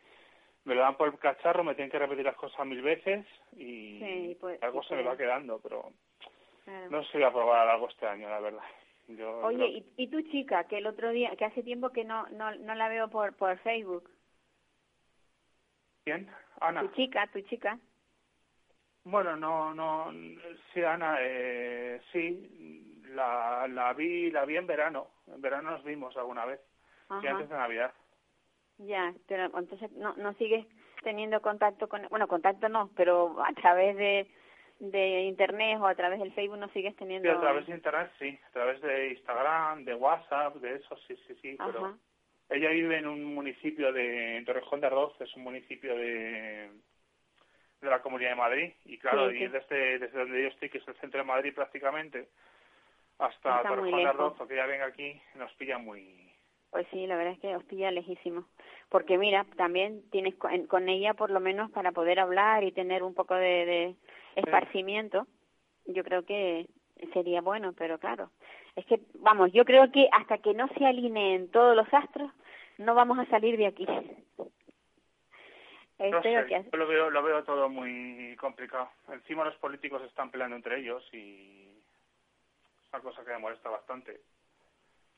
me lo dan por el cacharro, me tienen que repetir las cosas mil veces y pues, algo se me va quedando, pero no sé si voy a probar algo este año, la verdad. Oye, ¿y, tu chica, que el otro día, que hace tiempo que no, no, no la veo por, por Facebook? ¿Quién? Ana. Tu chica, tu chica. Bueno, no, no, sí, Ana, eh, sí, la, la vi, la vi en verano, en verano nos vimos alguna vez, y antes de Navidad. Ya, pero entonces no, no sigues teniendo contacto con, bueno, contacto no, pero a través de, de internet o a través del Facebook no sigues teniendo. Sí, a través de internet sí, a través de Instagram, de WhatsApp, de eso sí, sí, sí, pero ella vive en un municipio de Torrejón de Ardoz, es un municipio de de la Comunidad de Madrid y claro, y desde, desde donde yo estoy, que es el centro de Madrid prácticamente, hasta Torrejón de Ardoz, que ella venga aquí, nos pilla muy pues sí, la verdad es que os pilla lejísimo. Porque mira, también tienes con, ella por lo menos para poder hablar y tener un poco de, esparcimiento. Yo creo que sería bueno, pero claro, es que, vamos, yo creo que hasta que no se alineen todos los astros, no vamos a salir de aquí. No sé, yo lo veo, lo veo todo muy complicado. Encima los políticos están peleando entre ellos y es una cosa que me molesta bastante.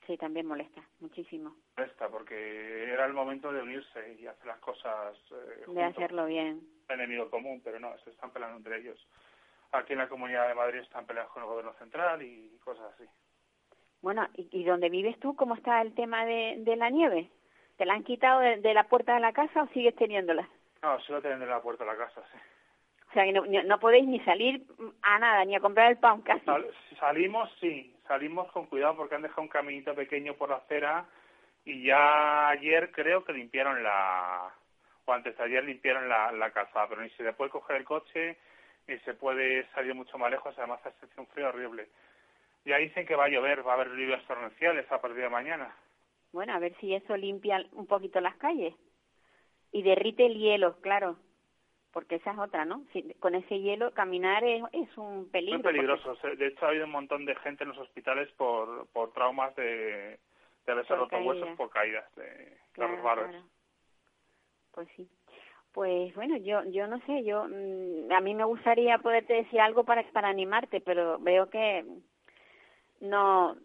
Sí, también molesta, muchísimo. Molesta, porque era el momento de unirse y hacer las cosas. Eh, de hacerlo bien. Enemigo común, pero no, se están peleando entre ellos. Aquí en la Comunidad de Madrid están peleando con el Gobierno Central y cosas así. Bueno, ¿y, y dónde vives tú? ¿Cómo está el tema de, de la nieve? ¿Te la han quitado de, la puerta de la casa o sigues teniéndola? No, sigo teniendo la puerta de la casa, sí. O sea, que no, no podéis ni salir a nada, ni a comprar el pan casi. salimos, sí, salimos con cuidado porque han dejado un caminito pequeño por la acera y ya ayer creo que limpiaron la, o antes de ayer limpiaron la, la calzada, pero ni se le puede coger el coche ni se puede salir mucho más lejos, además hace un frío horrible. Ya dicen que va a llover, va a haber lluvias torrenciales a partir de mañana. Bueno, a ver si eso limpia un poquito las calles y derrite el hielo, claro porque esa es otra, ¿no? Si, con ese hielo caminar es, es un peligro. Muy peligroso. De hecho, ha habido un montón de gente en los hospitales por, por traumas de, de haberse roto huesos por caídas de Claro, los barros. claro. Pues sí. Pues bueno, yo yo no sé, yo mm, a mí me gustaría poderte decir algo para para animarte, pero veo que no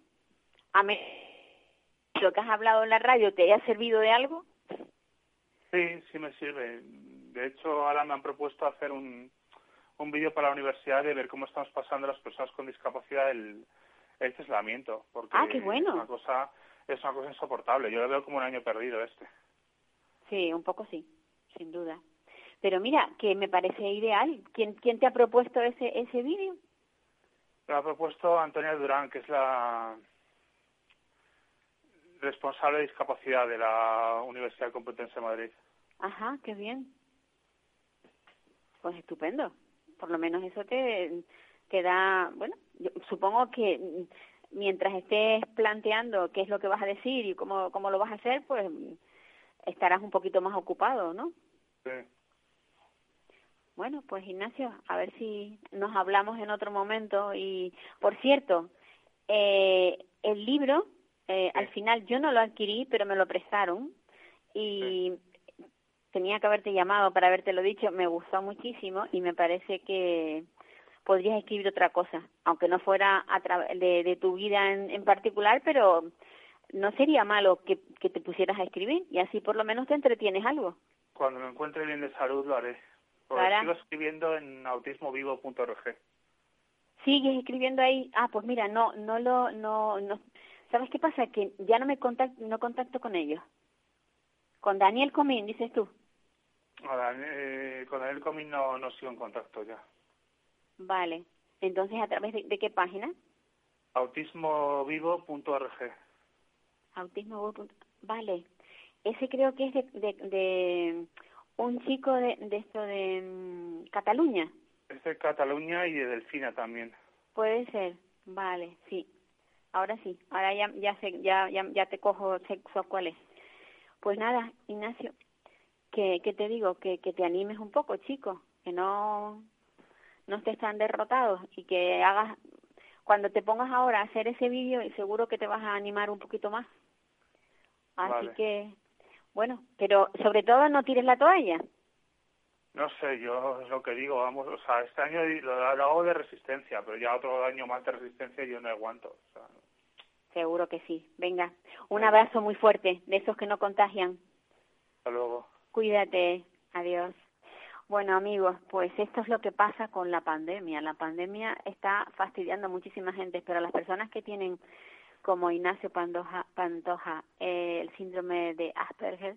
a mí lo que has hablado en la radio te haya servido de algo. Sí, sí me sirve. De hecho, ahora me han propuesto hacer un, un vídeo para la universidad de ver cómo estamos pasando las personas con discapacidad el, el aislamiento. Porque Ah, qué bueno. Es una, cosa, es una cosa insoportable. Yo lo veo como un año perdido este. Sí, un poco sí, sin duda. Pero mira, que me parece ideal. ¿Quién quién te ha propuesto ese ese vídeo? Me lo ha propuesto Antonia Durán, que es la responsable de discapacidad de la Universidad Complutense de Madrid. Ajá, qué bien. Pues estupendo. Por lo menos eso te, te da, bueno, yo supongo que mientras estés planteando qué es lo que vas a decir y cómo, cómo lo vas a hacer, pues estarás un poquito más ocupado, ¿no? Sí. Bueno, pues Ignacio, a ver si nos hablamos en otro momento. Y, por cierto, eh, el libro, eh, al final yo no lo adquirí, pero me lo prestaron y tenía que haberte llamado para haberte lo dicho. Me gustó muchísimo y me parece que podrías escribir otra cosa, aunque no fuera a tra- de, de tu vida en, en particular, pero no sería malo que, que te pusieras a escribir y así por lo menos te entretienes algo. Cuando me encuentre bien de salud lo haré. Porque sigo escribiendo en autismovivo.org. sigues escribiendo ahí ah pues mira no no lo no no sabes qué pasa que ya no me contacto no contacto con ellos con Daniel Comín dices tú Ahora, eh, con el cómic no, no sigo en contacto ya. vale. Entonces a través de, de qué página autismovivo.org. autismo vale. Ese creo que es de de, de un chico de, de esto de mm, Cataluña. Es de Cataluña y de Delfina también. puede ser. Vale sí. Ahora sí. Ahora ya ya sé ya ya, ya te cojo sé cuál es. Pues nada Ignacio que, que te digo que, que te animes un poco chico que no no estés tan derrotado y que hagas cuando te pongas ahora a hacer ese vídeo seguro que te vas a animar un poquito más así Vale. que bueno pero sobre todo no tires la toalla No sé, yo es lo que digo, vamos, o sea, este año lo, lo hago de resistencia, pero ya otro año más de resistencia yo no aguanto. O sea, seguro que sí venga un abrazo muy fuerte de esos que no contagian hasta luego. Cuídate, adiós. Bueno, amigos, pues esto es lo que pasa con la pandemia. La pandemia está fastidiando a muchísima gente, pero las personas que tienen, como Ignacio Pantoja, Pantoja eh, el síndrome de Asperger,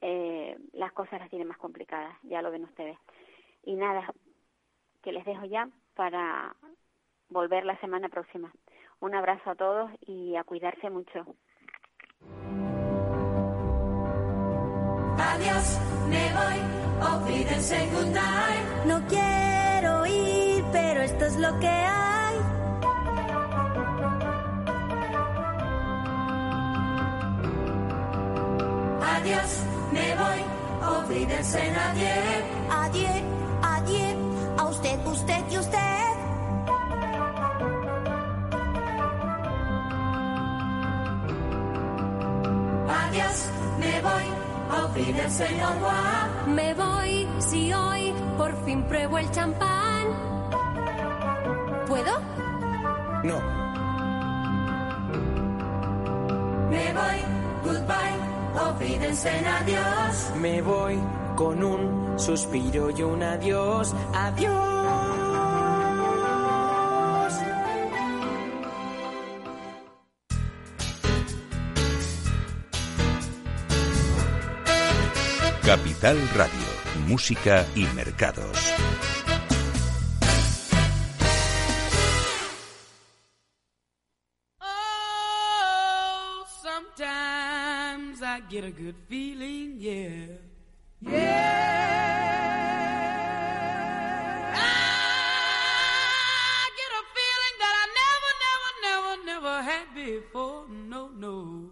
eh, las cosas las tienen más complicadas, ya lo ven ustedes. Y nada, que les dejo ya para volver la semana próxima. Un abrazo a todos y a cuidarse mucho. Adiós, me voy. Wiedersehen, good night. No quiero ir, pero esto es lo que hay. Adiós, me voy. Wiedersehen, adiós. Adiós, adiós. A usted, usted y usted. Adiós, me voy. Auf Wiedersehen, au revoir. Me voy si hoy por fin pruebo el champán. ¿Puedo? No, Me voy, goodbye, auf Wiedersehen, adiós. Me voy con un suspiro y un adiós. Adiós. Capital Radio, Música y Mercados. Oh, I get a good feeling, yeah. Yeah. I get a feeling that I never, never, never, never had before. No, no.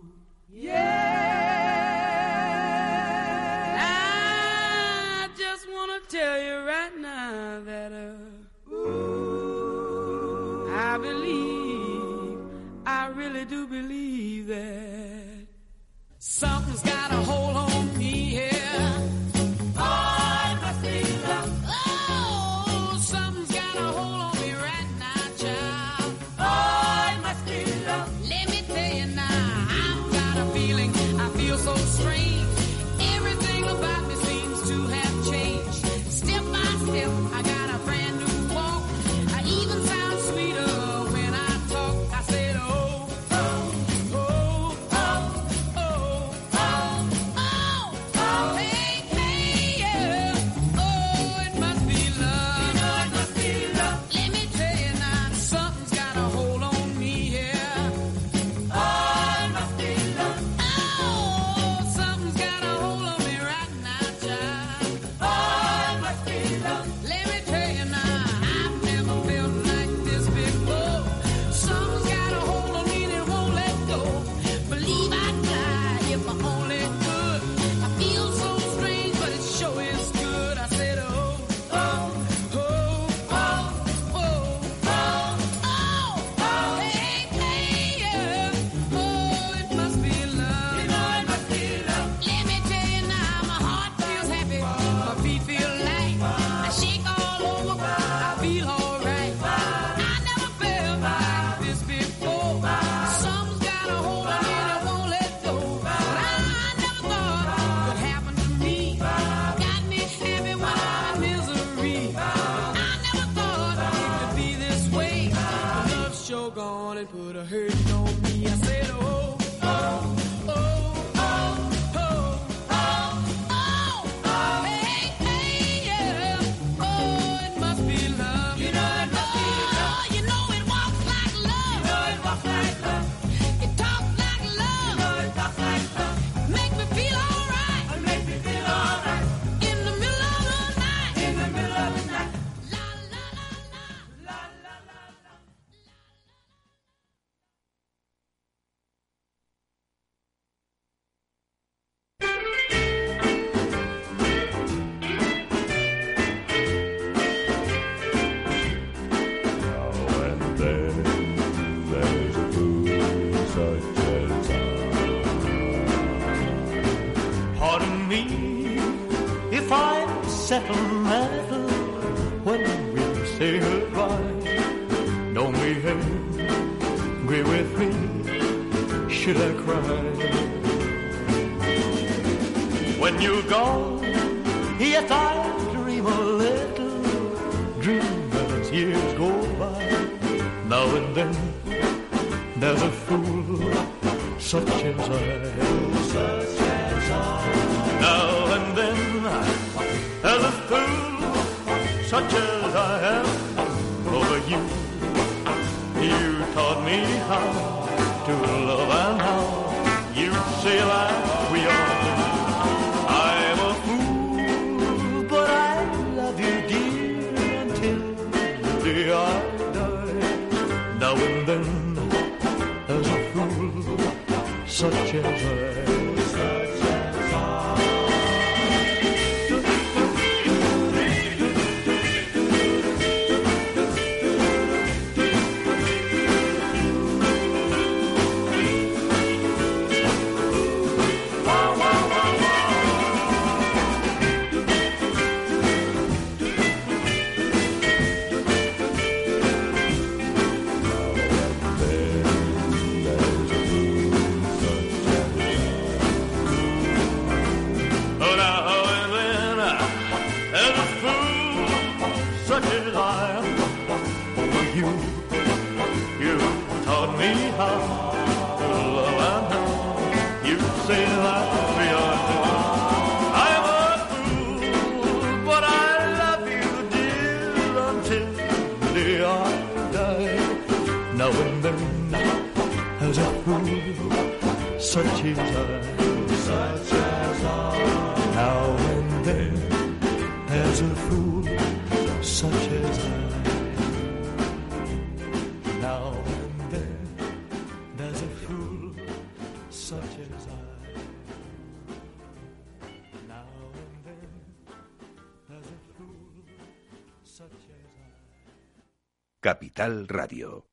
fool such as I am over you. You taught me how to love and how you say I say that we are due. I'm a fool, but I love you, dear, until the hour die. Now and then, as a fool, such is I, such as I. Now Capital Radio.